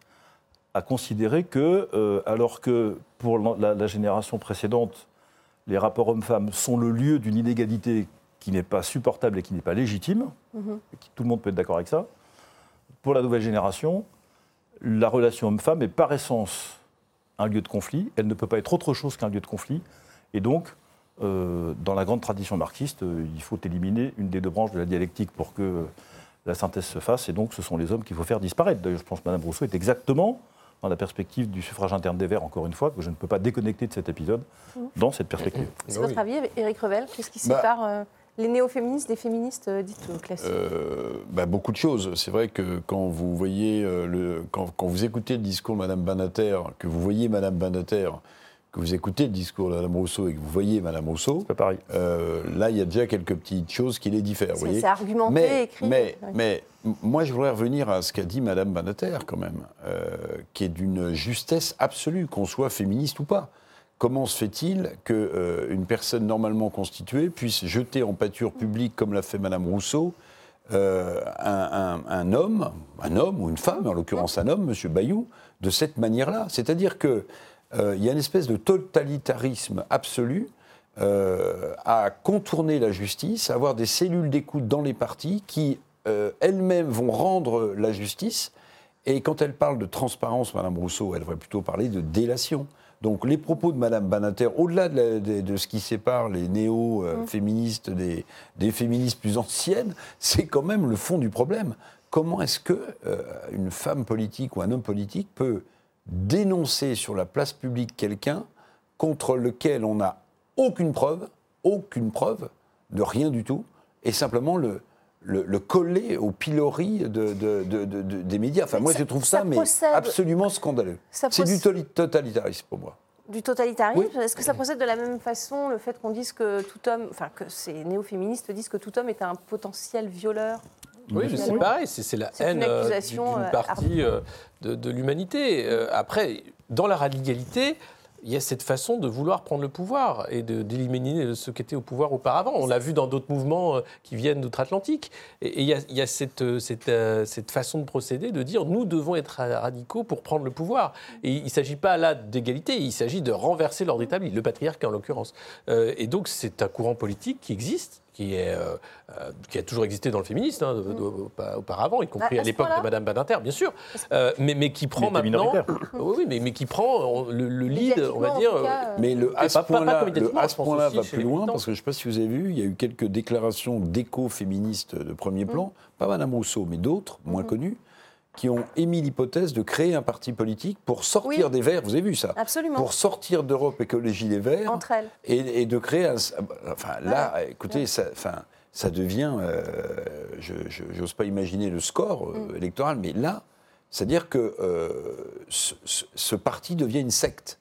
à considérer que, alors que pour la, génération précédente, les rapports hommes-femmes sont le lieu d'une inégalité qui n'est pas supportable et qui n'est pas légitime, mhm. tout le monde peut être d'accord avec ça, pour la nouvelle génération, la relation homme-femme est par essence un lieu de conflit. Elle ne peut pas être autre chose qu'un lieu de conflit. Et donc, euh, dans la grande tradition marxiste, euh, il faut éliminer une des deux branches de la dialectique pour que la synthèse se fasse. Et donc, ce sont les hommes qu'il faut faire disparaître. D'ailleurs, je pense que Mme Rousseau est exactement dans la perspective du suffrage interne des Verts, encore une fois, que je ne peux pas déconnecter de cet épisode, mmh. dans cette perspective. C'est votre avis, Éric Revel Qu'est-ce qui bah, sépare euh, les néo-féministes des féministes dites classiques bah, Beaucoup de choses. C'est vrai que quand vous voyez le, quand, quand, vous écoutez le discours de Mme Banater, que vous voyez Mme Banater que vous écoutez le discours de Mme Rousseau et que vous voyez Mme Rousseau, pas pareil. Euh, là, il y a déjà quelques petites choses qui les diffèrent. C'est argumenté, mais, écrit. Mais, mais, moi, je voudrais revenir à ce qu'a dit Mme Banater, quand même, euh, qui est d'une justesse absolue, qu'on soit féministe ou pas. Comment se fait-il qu'une euh, personne normalement constituée puisse jeter en pâture publique, comme l'a fait Mme Rousseau, un, un, homme, un homme ou une femme, en l'occurrence un homme, M. Bayou, de cette manière-là? C'est-à-dire que euh, y a une espèce de totalitarisme absolu euh, à contourner la justice, à avoir des cellules d'écoute dans les partis qui euh, elles-mêmes vont rendre la justice. Et quand elle parle de transparence, Madame Rousseau, elle devrait plutôt parler de délation. Donc les propos de Madame Banater, au-delà de, ce qui sépare les néo-féministes des, des, féministes plus anciennes, c'est quand même le fond du problème. Comment est-ce que une femme politique ou un homme politique peut dénoncer sur la place publique quelqu'un contre lequel on n'a aucune preuve, aucune preuve de rien du tout, et simplement le, le, coller au pilori de, des médias. Enfin, moi, je trouve ça, mais absolument scandaleux. C'est du totalitarisme pour moi. Du totalitarisme Est-ce que ça procède de la même façon, le fait qu'on dise que tout homme, enfin que ces néo-féministes disent que tout homme est un potentiel violeur? Oui, c'est pareil, c'est la haine euh, d'une euh, partie euh, de, l'humanité. après, dans la radicalité, il y a cette façon de vouloir prendre le pouvoir et d'éliminer ceux qui étaient au pouvoir auparavant. On l'a vu dans d'autres mouvements qui viennent d'outre-Atlantique. Et, il y a, cette, cette, façon de procéder, de dire nous devons être radicaux pour prendre le pouvoir. Et il ne s'agit pas là d'égalité, il s'agit de renverser l'ordre établi, le patriarcat en l'occurrence. et donc c'est un courant politique qui existe qui, est, euh, euh, qui a toujours existé dans le féminisme, hein, mm. auparavant, y compris à, l'époque de Madame Badinter, bien sûr, euh, mais, mais, qui prend maintenant, oui, mais, mais qui prend le, lead, on va dire. mais le à ce point-là va plus loin, parce que je ne sais pas si vous avez vu, il y a eu quelques déclarations d'éco-féministes de premier mm. plan, pas Madame Rousseau, mais d'autres, moins mm. connues, qui ont émis l'hypothèse de créer un parti politique pour sortir des Verts, vous avez vu ça Absolument. Pour sortir d'Europe Écologie Les Verts. Entre elles. Et, de créer un. Enfin, là, écoutez, ça, enfin, ça devient. Euh, je n'ose pas imaginer le score euh, mm. électoral, mais là, c'est-à-dire que euh, ce, parti devient une secte.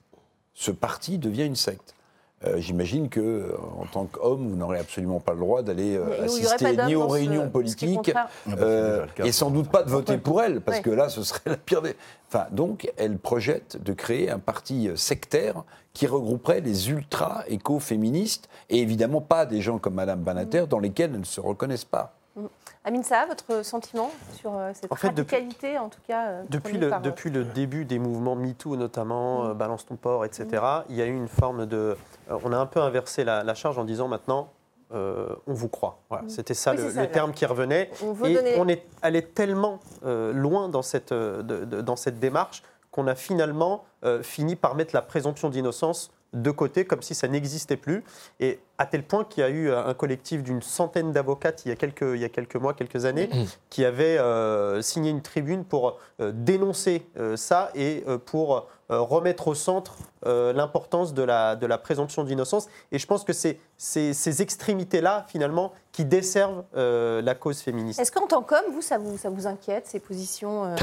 Ce parti devient une secte. Euh, j'imagine que, euh, en tant qu'homme, vous n'aurez absolument pas le droit d'aller euh, assister ni aux réunions politiques ah bah, et sans doute pas de voter pour elle, parce que là, ce serait la pire des. Enfin, donc, elle projette de créer un parti sectaire qui regrouperait les ultra éco-féministes et évidemment pas des gens comme Madame Banater dans lesquels elles ne se reconnaissent pas. Mm. Amine Saha, votre sentiment sur euh, cette en radicalité, en tout cas euh, Depuis, le, depuis le début des mouvements MeToo, notamment, mm. euh, Balance ton port, etc., mm. il y a eu une forme de... on a un peu inversé la, charge en disant maintenant, on vous croit. C'était ça, le, terme qui revenait. On et on est allé tellement loin dans cette, dans cette démarche qu'on a finalement fini par mettre la présomption d'innocence de côté, comme si ça n'existait plus. Et à tel point qu'il y a eu un collectif d'une centaine d'avocates il, y a quelques, il y a quelques mois, quelques années, mmh. qui avait euh, signé une tribune pour euh, dénoncer euh, ça et pour remettre au centre l'importance de la, de la présomption d'innocence. Et je pense que c'est ces, extrémités-là, finalement, qui desservent la cause féministe. Est-ce qu'en tant qu'homme, vous, ça vous, ça vous inquiète, ces positions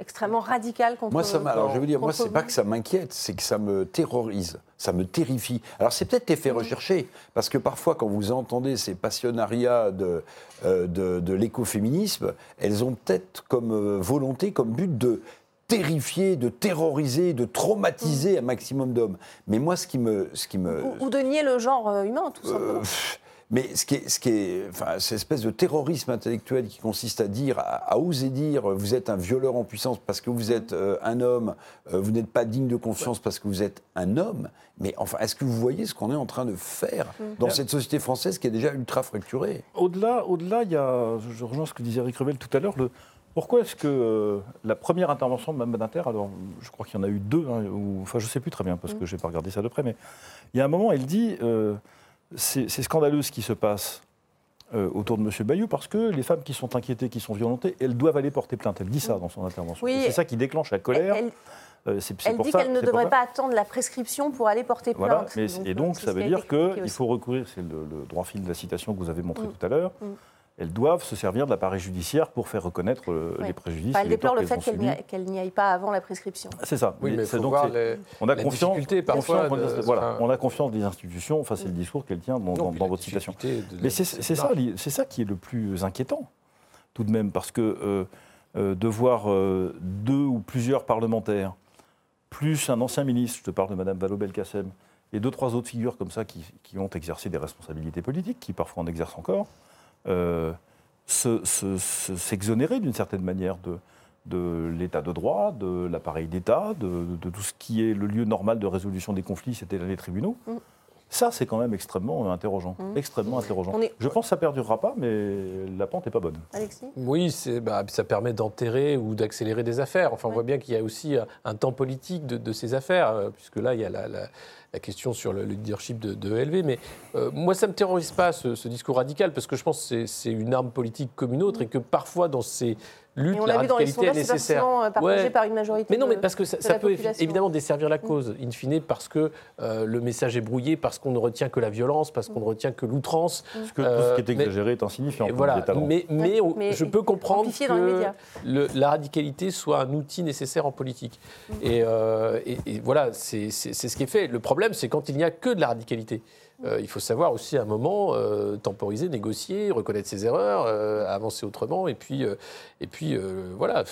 extrêmement radical contre. Moi, ça alors je veux dire, moi, c'est pas que ça m'inquiète, c'est que ça me terrorise, ça me terrifie. Alors c'est peut-être l'effet recherché, parce que parfois, quand vous entendez ces passionnariats de, euh, de, l'écoféminisme, elles ont peut-être comme euh, volonté, comme but de terrifier, de terroriser, de traumatiser mm. un maximum d'hommes. Mais moi, ce qui me, ce qui me ou, de nier le genre euh, humain, tout simplement. Mais ce qui est, ce qui est, enfin, cette espèce de terrorisme intellectuel qui consiste à dire, à, oser dire, vous êtes un violeur en puissance parce que vous êtes euh, un homme, euh, vous n'êtes pas digne de confiance parce que vous êtes un homme. Mais enfin, est-ce que vous voyez ce qu'on est en train de faire mm. dans cette société française qui est déjà ultra fracturée? Au-delà, au-delà, il y a, je rejoins ce que disait Eric Revel tout à l'heure, le, pourquoi est-ce que euh, la première intervention de Mme Badinter, alors je crois qu'il y en a eu deux, hein, ou, enfin je ne sais plus très bien parce que mm. je n'ai pas regardé ça de près, mais il y a un moment, elle dit c'est scandaleux ce qui se passe euh, autour de M. Bayou parce que les femmes qui sont inquiétées, qui sont violentées, elles doivent aller porter plainte. Elle dit ça dans son intervention. c'est ça qui déclage la colère. Elle, euh, dit qu'elle ne devrait pas attendre la prescription pour aller porter plainte. et donc ça veut dire qu'il faut recourir, c'est le, droit fil de la citation que vous avez montré mm. tout à l'heure, mm elles doivent se servir de l'appareil judiciaire pour faire reconnaître euh, les préjudices. elle déplore le fait qu'elle n'y aille pas avant la prescription. C'est ça. Oui, mais donc, on a confiance. Parfois voilà, on a confiance des institutions. Enfin, c'est le discours qu'elle tient dans, votre citation. mais c'est ça, c'est ça qui est le plus inquiétant, tout de même, parce que euh, euh, de voir deux ou plusieurs parlementaires, plus un ancien ministre, je te parle de Mme Vallaud-Belkacem, et deux, trois autres figures comme ça qui, qui ont exercé des responsabilités politiques, qui parfois en exercent encore, euh, s'exonérer d'une certaine manière de, de l'état de droit, de l'appareil d'État, de, tout ce qui est le lieu normal de résolution des conflits, c'était les tribunaux. Mm. Ça, c'est quand même extrêmement interrogeant. Mm. Extrêmement interrogeant. Je pense que ça ne perdurera pas, mais la pente n'est pas bonne. Alexis? Oui, bah, ça permet d'enterrer ou d'accélérer des affaires. Enfin, on voit bien qu'il y a aussi un temps politique de, ces affaires, euh, puisque là, il y a la la question sur le, leadership de, de LV. Mais euh, moi, ça ne me terrorise pas, ce, discours radical, parce que je pense que c'est une arme politique comme une autre et que parfois, dans ces luttes, la radicalité est nécessaire. Euh, partagé par une majorité mais non, mais parce que ça, peut évidemment desservir la mm. cause, in fine, parce que euh, le message est brouillé, parce qu'on ne retient que la violence, parce qu'on ne retient que l'outrance. Parce que tout ce qui est exagéré est insignifiant. Voilà, mais, mais, je peux comprendre que la radicalité soit un outil nécessaire en politique. Mm. Et, et, voilà, c'est ce qui est fait. Le problème, c'est quand il n'y a que de la radicalité. Euh, il faut savoir aussi à un moment euh, temporiser, négocier, reconnaître ses erreurs, euh, avancer autrement, et puis, et puis voilà,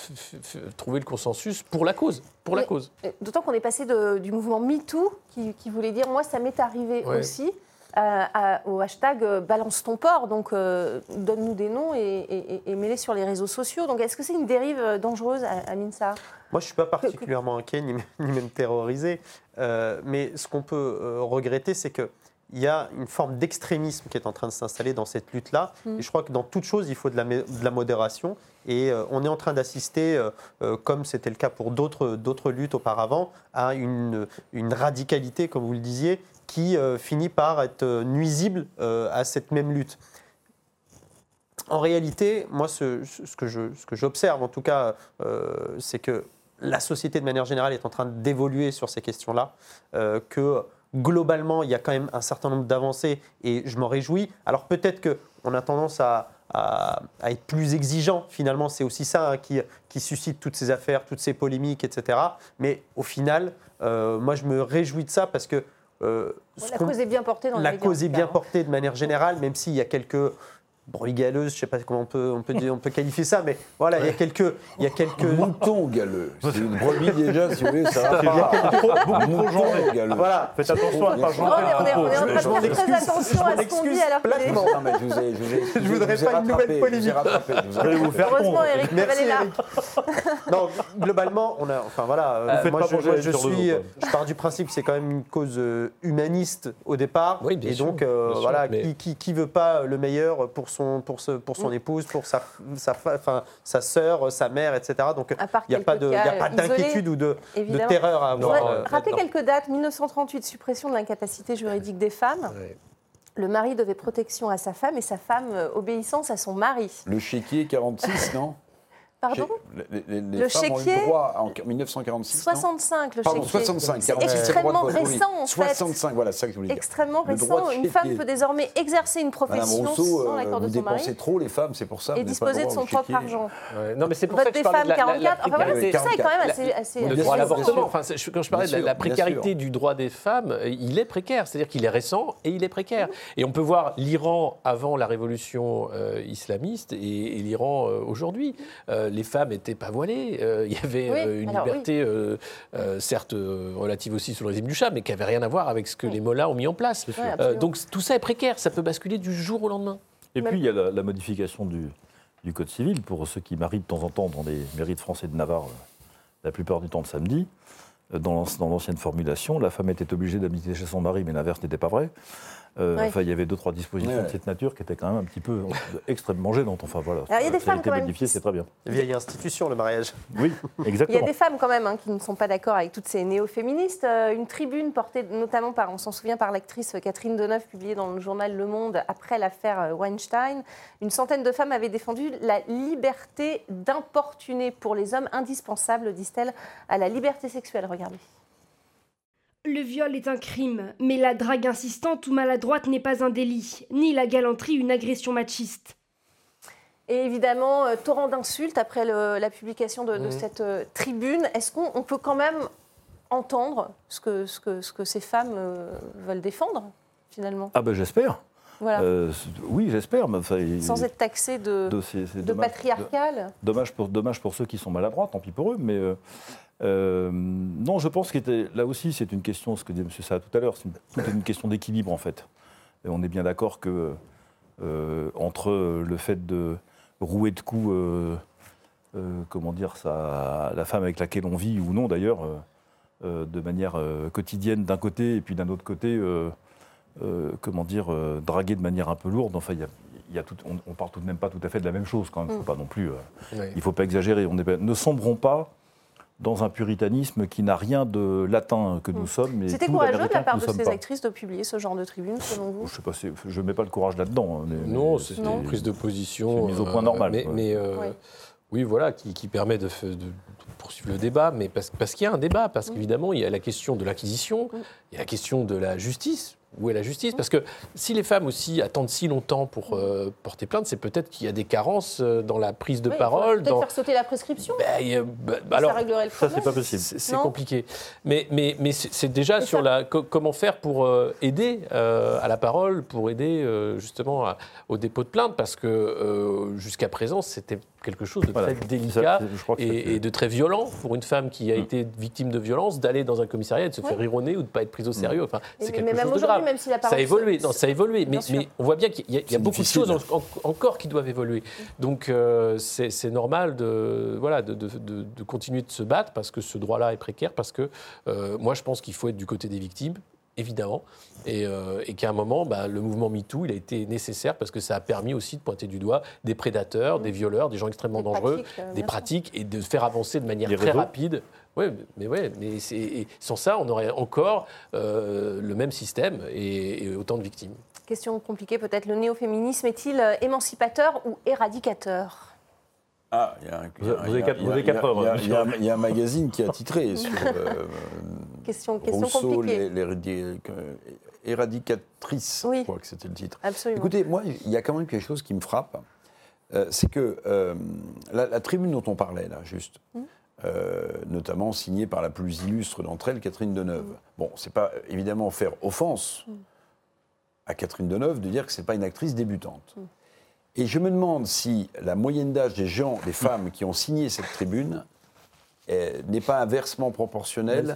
trouver le consensus pour la cause. Pour la cause. D'autant qu'on est passé du mouvement MeToo, qui, qui, voulait dire moi ça m'est arrivé aussi. Au hashtag balance ton port, donc donne-nous des noms et, et, mets-les sur les réseaux sociaux. Donc est-ce que c'est une dérive dangereuse, Aminsa Moi je ne suis pas particulièrement inquiet ni, même terrorisé, mais ce qu'on peut regretter c'est que il y a une forme d'extrémisme qui est en train de s'installer dans cette lutte-là. Mm. Et je crois que dans toute chose, il faut de la, de la modération. Et euh, on est en train d'assister, euh, euh, comme c'était le cas pour d'autres luttes auparavant, à une, une, radicalité, comme vous le disiez, qui finit par être nuisible à cette même lutte. En réalité, moi, ce, ce que j'observe, en tout cas, c'est que la société, de manière générale, est en train d'évoluer sur ces questions-là, que globalement, il y a quand même un certain nombre d'avancées et je m'en réjouis. Alors peut-être qu'on a tendance à, être plus exigeant. Finalement, c'est aussi ça hein, qui, suscite toutes ces affaires, toutes ces polémiques, etc. Mais au final, euh, moi, je me réjouis de ça parce que... Euh, la cause est bien portée dans La cause est bien portée de manière générale, même s'il y a quelques bruit galeuse, je ne sais pas comment on peut, on peut, on peut qualifier ça, mais voilà, il y a quelques... Il y a quelques... Mouton galeux. C'est une brebis déjà, si vous voulez, ça va pas. Il y a quelques trop, beaucoup trop genré. Galeux. Voilà, faites attention à ne pas genrer. On est, on est en train de faire très attention à ce qu'on dit alors que... Non, mais je vous ai... Je ne voudrais pas une nouvelle polémique. Je vais vous faire Heureusement, Eric Merci, est là. Non, globalement, on a... Enfin voilà, moi je suis... Je pars du principe que c'est quand même une cause euh, humaniste au départ. Et donc, euh, voilà, qui ne veut pas le meilleur pour son son mm. épouse, pour sa, sa, enfin, sa sœur, sa mère, etc. Donc il n'y a pas d'inquiétude ou de, de, terreur à avoir. Euh, rappelez quelques dates 1938, suppression de l'incapacité juridique des femmes. Le mari devait protection à sa femme et sa femme euh, obéissance à son mari. Le chéquier 46, non? Pardon les, Le femmes chéquier ont eu droit en 1946 65, le Pardon, 65, C'est extrêmement récent, en fait. 65, voilà, c'est ça que je voulais dire. Extrêmement récent. Une femme peut désormais exercer une profession Rousseau, sans l'accord euh, de son mari. Vous trop, les femmes, c'est pour ça. Et disposer de son propre argent. Non, mais c'est pour ça que je parlais de la, 44. Enfin, voilà, tout ça est quand même assez... Le droit à l'avortement. Enfin, quand je parlais de la précarité du droit des femmes, il est précaire. C'est-à-dire qu'il est récent et il est précaire. Et on peut voir l'Iran avant la révolution euh, islamiste et l'Iran euh, aujourd'hui. Les femmes n'étaient pas voilées. il y avait une liberté, certes relative aussi sous le régime du chat, mais qui n'avait rien à voir avec ce que les Mollahs ont mis en place. donc tout ça est précaire, ça peut basculer du jour au lendemain. Et puis il y a la, modification du, du, Code civil pour ceux qui marient de temps en temps dans les mairies de France et de Navarre, la plupart du temps le samedi. Dans l'ancienne formulation, la femme était obligée d'habiter chez son mari, mais l'inverse n'était pas vrai. Euh, enfin, il y avait deux, trois dispositions de cette nature qui étaient quand même un petit peu extrêmement gênantes. Enfin, voilà. il y a des femmes quand même. c'est très bien. Vieille institution, le mariage. Oui, exactement. Il y a des femmes quand même hein, qui ne sont pas d'accord avec toutes ces néo-féministes. Euh, une tribune portée notamment par, on s'en souvient, par l'actrice Catherine Deneuve, publiée dans le journal Le Monde après l'affaire euh, Weinstein. Une centaine de femmes avaient défendu la liberté d'importuner pour les hommes, indispensable, disent-elles, à la liberté sexuelle. Regardez. Le viol est un crime, mais la drague insistante ou maladroite n'est pas un délit, ni la galanterie une agression machiste. Et évidemment, euh, torrent d'insultes après la publication de, mmh. cette euh, tribune. Est-ce qu'on peut quand même entendre ce que, ce que, ce que ces femmes euh, veulent défendre, finalement? Ah ben j'espère. oui, j'espère. Sans être taxé de, de, patriarcal. Dommage pour, dommage pour ceux qui sont maladroits, tant pis pour eux, mais euh, non, je pense que là aussi, c'est une question, ce que dit M. Saha tout à l'heure, c'est une, question d'équilibre en fait. Et on est bien d'accord que euh, entre le fait de rouer de coups, euh, comment dire ça, la femme avec laquelle on vit ou non d'ailleurs, de manière quotidienne d'un côté et puis d'un autre côté, comment dire, draguer de manière un peu lourde. Enfin, il y a, on, ne parle tout de même pas tout à fait de la même chose quand même. Faut mm. pas non plus. Il ne faut pas exagérer. On ne sombrons pas dans un puritanisme qui n'a rien de latin que nous hmm. sommes. C'était courageux de la part de ces actrices de publier ce genre de tribune, selon vous Je ne mets pas le courage là-dedans. Hein, non, c'est une prise de position. mise au point normal. Mais, euh, oui. voilà, qui, permet de, poursuivre le débat, mais parce, parce qu'il y a un débat, parce hmm. qu'évidemment, il y a la question de l'acquisition, hmm. il y a la question de la justice, où est la justice Parce que si les femmes aussi attendent si longtemps pour euh, porter plainte, c'est peut-être qu'il y a des carences euh, dans la prise de parole. Peut-être faire sauter la prescription. Ben, bah, alors, ça réglerait le problème. Ça, c'est pas possible. C'est compliqué. Mais, mais, mais c'est déjà sur la comment faire pour euh, aider à la parole, pour aider justement au dépôt de plainte, parce que jusqu'à présent, c'était quelque chose de très délicat et, de très violent pour une femme qui a mm. été victime de violence d'aller dans un commissariat et de se faire rironner ou de ne pas être prise au sérieux. Enfin, c'est quelque chose de grave même si la ça a évolué, non, ça a évolué, mais, mais, on voit bien qu'il y a, beaucoup de choses encore qui doivent évoluer. Donc euh, c'est normal de, voilà, de, de, de, continuer de se battre parce que ce droit-là est précaire, parce que euh, moi je pense qu'il faut être du côté des victimes, évidemment, et, euh, et qu'à un moment, bah, le mouvement MeToo, il a été nécessaire parce que ça a permis aussi de pointer du doigt des prédateurs, des violeurs, des gens extrêmement dangereux, des pratiques, et de faire avancer de manière très rapide oui, mais, ouais, mais sans ça, on aurait encore euh, le même système et, autant de victimes. Question compliquée peut-être. Le néo-féminisme est-il euh, émancipateur ou éradicateur? Ah, il y a un, il y, a un magazine qui a titré sur euh, question, question compliquée. éradicatrice, je crois que c'était le titre. Absolument. Écoutez, moi, il y a quand même quelque chose qui me frappe, c'est que la, tribune dont on parlait là, juste, hum. Euh, notamment signée par la plus illustre d'entre elles, Catherine Deneuve. Bon, c'est pas évidemment faire offense à Catherine Deneuve de dire que c'est pas une actrice débutante. Et je me demande si la moyenne d'âge des gens, des femmes qui ont signé cette tribune, eh, n'est pas inversement proportionnelle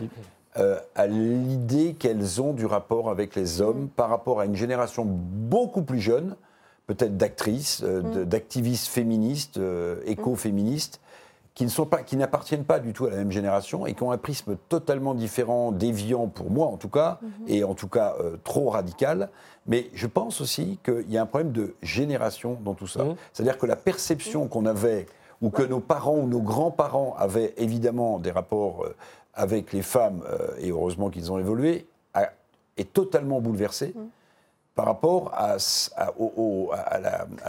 euh, à l'idée qu'elles ont du rapport avec les hommes par rapport à une génération beaucoup plus jeune, peut-être d'actrices, euh, mm. d'activistes féministes, éco-féministes, qui ne sont pas, qui n'appartiennent pas du tout à la même génération et qui ont un prisme totalement différent, déviant pour moi en tout cas, mhm. et en tout cas euh, trop radical. Mais je pense aussi qu'il y a un problème de génération dans tout ça. Mhm. C'est-à-dire que la perception qu'on avait, ou que nos parents ou nos grands-parents avaient évidemment des rapports euh, avec les femmes, euh, et heureusement qu'ils ont évolué, est totalement bouleversée. Mhm par rapport à,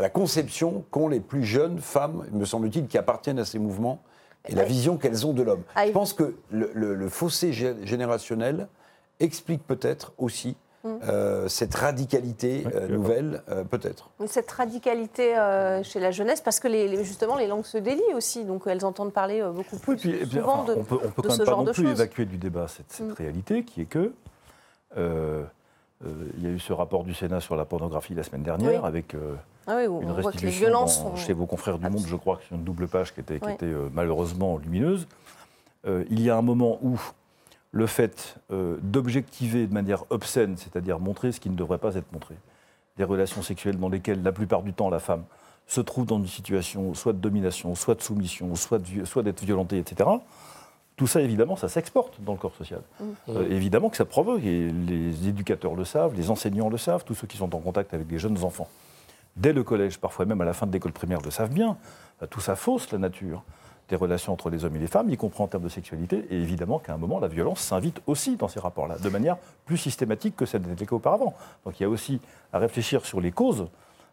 la, conception qu'ont les plus jeunes femmes, me semble-t-il, qui appartiennent à ces mouvements, et la vision qu'elles ont de l'homme. Ah, Je pense que le, fossé générationnel explique peut-être aussi hum. euh, cette radicalité euh, nouvelle, euh, peut-être. Cette radicalité chez la jeunesse, parce que les, justement les langues se délient aussi, donc elles entendent parler beaucoup plus souvent de, on peut, peut quand même pas non plus évacuer du débat cette, hum. réalité qui est que euh, il y a eu ce rapport du Sénat sur la pornographie la semaine dernière avec Ah oui, une restitution violences dans- sont... chez vos confrères du Monde, je crois, que c'est une double page qui était, qui Oui. était, euh, malheureusement lumineuse. Euh, il y a un moment où le fait euh, d'objectiver de manière obscène, c'est-à-dire montrer ce qui ne devrait pas être montré, des relations sexuelles dans lesquelles la plupart du temps la femme se trouve dans une situation soit de domination, soit de soumission, soit d'être violentée, etc. Tout ça, évidemment, ça s'exporte dans le corps social. Euh, évidemment que ça provoque, et les éducateurs le savent, les enseignants le savent, tous ceux qui sont en contact avec des jeunes enfants. Dès le collège, parfois même à la fin de l'école primaire, le savent bien. Euh, Tout ça fausse la nature des relations entre les hommes et les femmes, y compris en termes de sexualité. Et évidemment qu'à un moment, la violence s'invite aussi dans ces rapports-là, de manière plus systématique que celle n'était qu'auparavant. Donc il y a aussi à réfléchir sur les causes.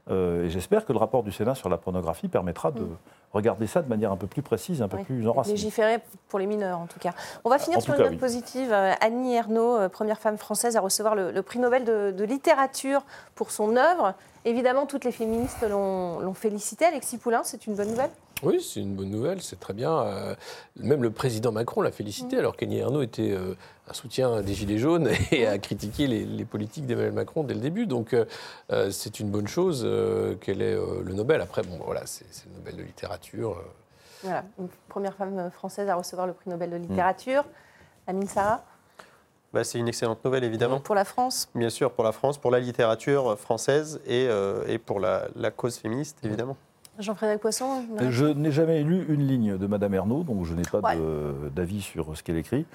euh, et j'espère que le rapport du Sénat sur la pornographie permettra de regarder ça de manière un peu plus précise, un peu Oui, plus enracinée. Légiférer pour les mineurs, en tout cas. On va finir En sur une cas, note oui. positive. Euh, Annie Ernaux, euh, première femme française à recevoir le, le prix Nobel de, de littérature pour son œuvre. Évidemment, toutes les féministes l'ont l'ont félicité. Alexis Poulain, c'est une bonne nouvelle? Oui, c'est une bonne nouvelle, c'est très bien. Euh, même le président Macron l'a félicité, alors qu'Annie Ernaux était euh, un soutien des Gilets jaunes et a critiqué les, les politiques d'Emmanuel Macron dès le début. Donc euh, c'est une bonne chose euh, qu'elle ait euh, le Nobel. Après, bon, voilà, c'est le Nobel de littérature. Voilà, une première femme française à recevoir le prix Nobel de Mm. littérature. Amine Sarah, Bah, c'est une excellente nouvelle, évidemment. pour la France? Bien sûr, pour la France, pour la littérature française et, euh, et pour la, la cause féministe, évidemment. Jean-Frédéric Poisson Je n'ai jamais lu une ligne de Madame Ernaud, donc je n'ai pas Ouais. d'avis sur ce qu'elle écrit.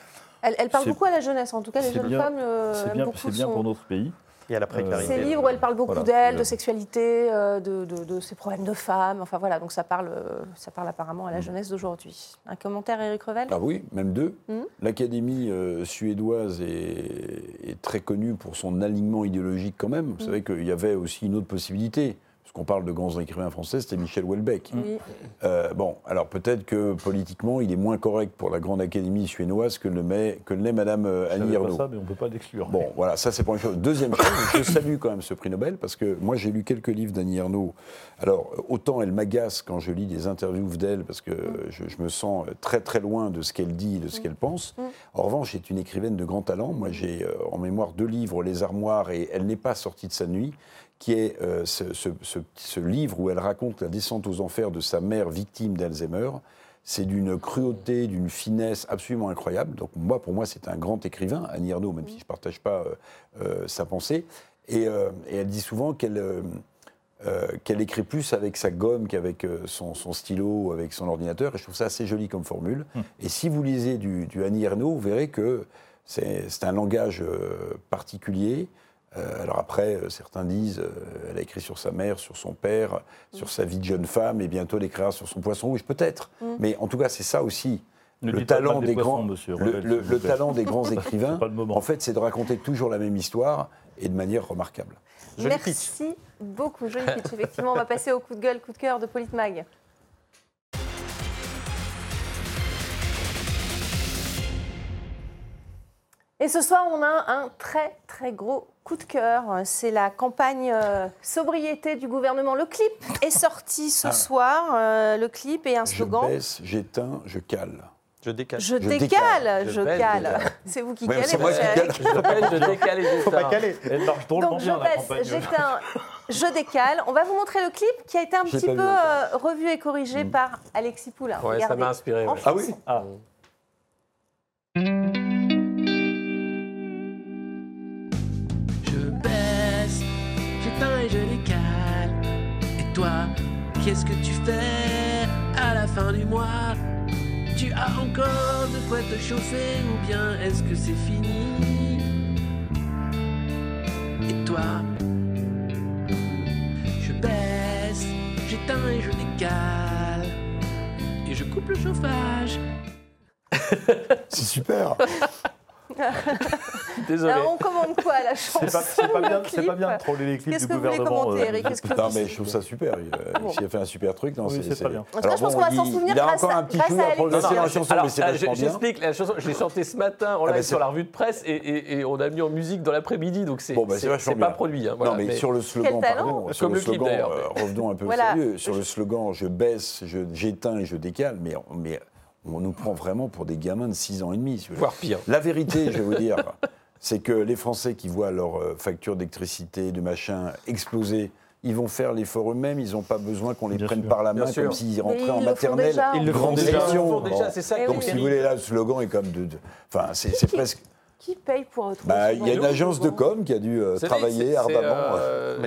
Elle, elle parle beaucoup à la jeunesse, en tout cas, les jeunes bien- femmes euh, aiment bien, beaucoup c'est bien son- pour notre pays. Et à la précarité. Ces livres où elle parle beaucoup Voilà, d'elle, de euh, sexualité, euh, de, de- de ses problèmes de femmes. Enfin voilà, donc ça parle, ça parle apparemment à Mm. la jeunesse d'aujourd'hui. Un commentaire, Éric Revel? Ah oui, même deux. Mhm. L'Académie euh, suédoise est, est très connue pour son alignement idéologique quand même. Vous savez qu'il y avait aussi une autre possibilité. Parce qu'on parle de grands écrivains français, c'était Michel Houellebecq. Oui. Euh, bon, alors peut-être que politiquement, il est moins correct pour la Grande Académie suédoise que ne l'est que l'est Madame euh, Je Annie Ernaux. ça, mais on ne peut pas l'exclure. Bon, voilà, ça c'est pour une chose. Deuxième chose, je salue quand même ce prix Nobel parce que moi j'ai lu quelques livres d'Annie Ernaux. Alors, autant elle m'agace quand je lis des interviews d'elle parce que je, je me sens très très loin de ce qu'elle dit, de ce qu'elle pense. En revanche, c'est une écrivaine de grand talent. Moi j'ai euh, en mémoire deux livres, Les Armoires et Elle n'est pas sortie de sa nuit qui est euh, ce, ce- ce- ce livre où elle raconte la descente aux enfers de sa mère victime d'Alzheimer. C'est d'une cruauté, d'une finesse absolument incroyable. Donc moi, pour moi, c'est un grand écrivain, Annie Ernaux, même si je ne partage pas euh, euh, sa pensée. Et, euh, et elle dit souvent qu'elle qu'elle écrit plus avec sa gomme qu'avec son, son stylo ou avec son ordinateur. Et je trouve ça assez joli comme formule. Et si vous lisez du, du Annie Ernaux, vous verrez que c'est un langage particulier. Euh, alors après, euh, certains disent, euh, elle a écrit sur sa mère, sur son père, sur sa vie de jeune femme, et bientôt elle écrira sur son poisson rouge, peut-être. Mais en tout cas, c'est ça aussi. Ne le talent des des poissons, grands, monsieur le, talent des grands écrivains, en fait, c'est de raconter toujours la même histoire et de manière remarquable. Joli Merci beaucoup, joli pitch. Effectivement, on va passer au coup de gueule, coup de cœur de Politmag. Et ce soir, on a un très très gros coup de cœur. C'est la campagne euh, sobriété du gouvernement. Le clip est sorti ce soir. euh, le clip et un Je slogan. baisse, j'éteins, je cale. Je décale. Je, Je décale, décale. je Je baisse, cale. C'est vous qui Ouais, calez, c'est moi qui cale. Je l'appelle, je décale et Faut pas caler. Elle marche drôlement Donc je bien, la baisse, campagne. j'éteins, je décale. On va vous montrer le clip qui a été un petit peu euh, revu et corrigé par Alexis Poulain. Ouais, ça m'a inspiré. Ouais. Ah oui. Ah, Je et je décale. Et toi, qu'est-ce que tu fais à la fin du mois? Tu as encore de quoi te chauffer ou bien est-ce que c'est fini? Et toi? Je baisse, j'éteins et je décale. Et je coupe le chauffage. C'est super. Désolé. Alors, on commande quoi à la chanson c'est pas, pas bien, pas de troller les clips Qu'est-ce du que vous voulez gouvernement. commenter, euh, Eric Qu'est-ce que Non, vous- mais je trouve ça super. Il, Bon. il a fait un super truc. Non, Oui, c'est très bien. En tout cas, je pense qu'on va s'en il- souvenir Il a encore à- un petit coup à progresser dans la chanson, Alors, mais c'est bien. j'explique, la chanson, je l'ai chantée ce matin en Ah, live sur la revue de presse et, et- et on a mis en musique dans l'après-midi, donc c'est Bon, bah, pas produit. hein, voilà, non, mais, sur le slogan, pardon, sur Comme le, slogan, d'ailleurs. euh, revenons un peu sérieux. Sur le slogan, je baisse, je- j'éteins et je décale, mais, mais on nous prend vraiment pour des gamins de 6 ans et demi. si vous voulez. voire pire. La vérité, je vais vous dire, c'est que les Français qui voient leur euh, facture d'électricité, de machin exploser, ils vont faire l'effort eux-mêmes, ils n'ont pas besoin qu'on les Bien prenne sûr. par la main Bien comme s'ils rentraient en ils le font maternelle. déjà. Ils le font déjà. section. Ils le font déjà, Bon. c'est ça Eh Donc oui. si vous voulez, là, le slogan est comme de... Enfin, c'est presque... Qui paye pour retrouver Bah, Il y a une agence de com qui a dû euh, travailler c'est- c'est, ardemment. euh,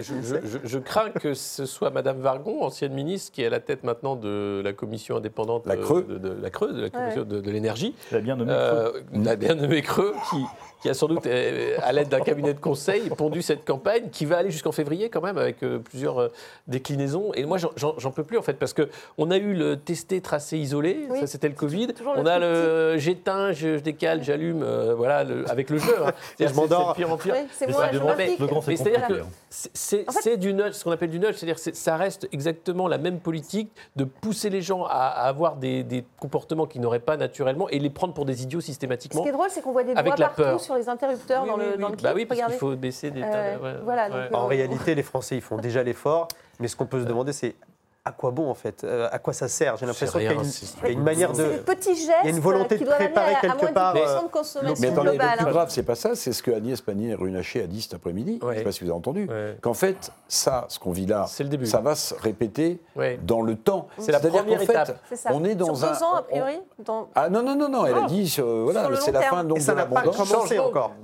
je, crains que ce soit Madame Vargon, ancienne ministre, qui est à la tête maintenant de la commission indépendante La Creux. de, de la Creux, de la commission de, de l'énergie, Il a bien nommé. euh, la bien nommée Creux, qui, qui a sans doute, euh, à l'aide d'un cabinet de conseil, pondu cette campagne, qui va aller jusqu'en février quand même, avec euh, plusieurs euh, déclinaisons. Et moi, j'en- peux plus en fait, parce que on a eu le testé, tracé, isolé, Oui. ça c'était le Covid. le On a le j'éteins, je, je décale, j'allume, euh, voilà, le- avec le jeu. hein. C'est- m'endors. c'est de pire en pire. Oui, c'est je grand, c'est Mais c'est-à-dire que compliqué. c'est- c'est En fait- c'est du nudge, ce qu'on appelle du nudge, c'est-à-dire que c'est- ça reste exactement la même politique de pousser les gens à, à avoir des, des comportements qu'ils n'auraient pas naturellement et les prendre pour des idiots Ce systématiquement. qui est drôle, c'est qu'on voit des doigts partout peur. Sur les interrupteurs Oui, dans, oui, le, oui. dans le clip. Bah oui, parce qu'il faut baisser des. Euh, ouais, voilà, ouais. donc, En Euh, réalité, les Français, ils font déjà l'effort. Mais ce qu'on peut se demander, c'est à quoi bon, en fait Euh, À quoi ça sert J'ai l'impression qu'il y a une, c'est- il y a une manière de... des petits gestes Il y a une volonté qui de préparer à- quelque de part, 10% euh, de consommation Mais attendez, le plus hein. grave, c'est pas ça, c'est ce que Agnès Pannier-Runacher a dit cet après-midi. Je ne sais pas si vous avez entendu. Ouais. Qu'en fait, ça, ce qu'on vit là, C'est le début. ça va se répéter Ouais. dans le temps. C'est la première qu'en fait, étape. C'est ça. on est dans Sur un. deux ans, a priori dans- Ah non, non, non, non, elle a Ah. dit, euh, voilà, c'est la fin donc Et ça de n'a pas l'abondance.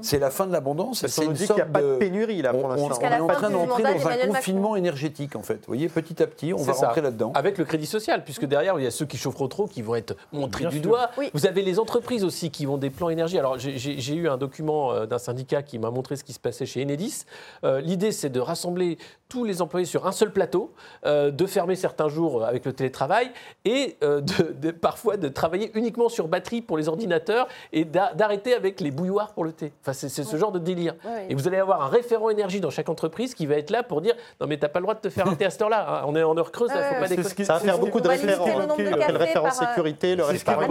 C'est la fin de l'abondance. C'est une sorte pas de de- pénurie, là, On, pour l'instant. on est en train d'entrer dans un confinement énergétique, en fait. Vous voyez, petit à petit, on va Là-dedans. Avec le crédit social, puisque derrière, il y a ceux qui chaufferont trop, qui vont être montrés Bien du sûr. doigt. Oui. Vous avez les entreprises aussi qui ont des plans énergie. Alors, j'ai- eu un document euh, d'un syndicat qui m'a montré ce qui se passait chez Enedis. Euh, L'idée, c'est de rassembler tous les employés sur un seul plateau, euh, de fermer certains jours avec le télétravail et euh, de, de- parfois de travailler uniquement sur batterie pour les ordinateurs et d'a- d'arrêter avec les bouilloires pour le thé. Enfin, c'est ce genre de délire. Ouais, ouais. Et vous allez avoir un référent énergie dans chaque entreprise qui va être là pour dire non mais t'as pas le droit de te faire un thé à cette heure-là. hein. On est en heure creuse, Ouais, faut pas déconner. Ça va faire beaucoup de référents. le cafés référent euh, sécurité, le référent...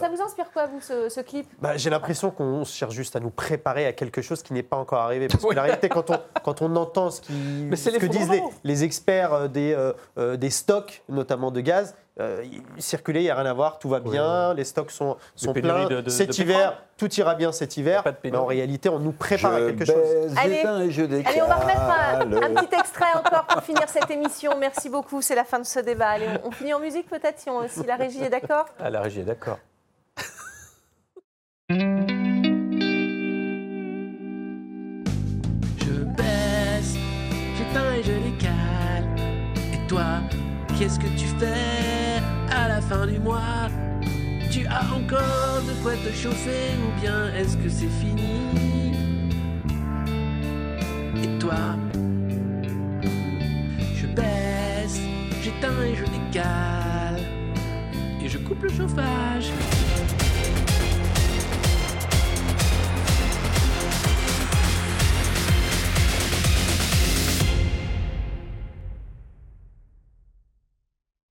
Ça, vous inspire quoi, vous, ce, ce clip? Bah, J'ai l'impression qu'on cherche juste à nous préparer à quelque chose qui n'est pas encore arrivé. Parce que Oui. la réalité, quand on, quand on entend ce, qui, que disent les, les experts euh, des, euh, euh, des stocks, notamment de gaz, euh, circuler, il n'y a rien à voir, tout va bien, les stocks sont, sont pleins. de- de- cet de hiver, pétrole. tout ira bien cet hiver. Mais en réalité, on nous prépare à quelque chose. Allez. j'éteins et je décale. Allez, on va remettre un, un petit extrait encore pour finir cette émission. Merci beaucoup, c'est la fin de ce débat. Allez, on, on finit en musique peut-être si, on- si la régie est d'accord Ah, la régie est d'accord. Je baisse, j'éteins et je décale. Et toi, qu'est-ce que tu fais? Fin du mois Tu as encore de quoi te chauffer ou bien est-ce que c'est fini? Et toi? Je baisse, j'éteins et je décale. Et je coupe le chauffage.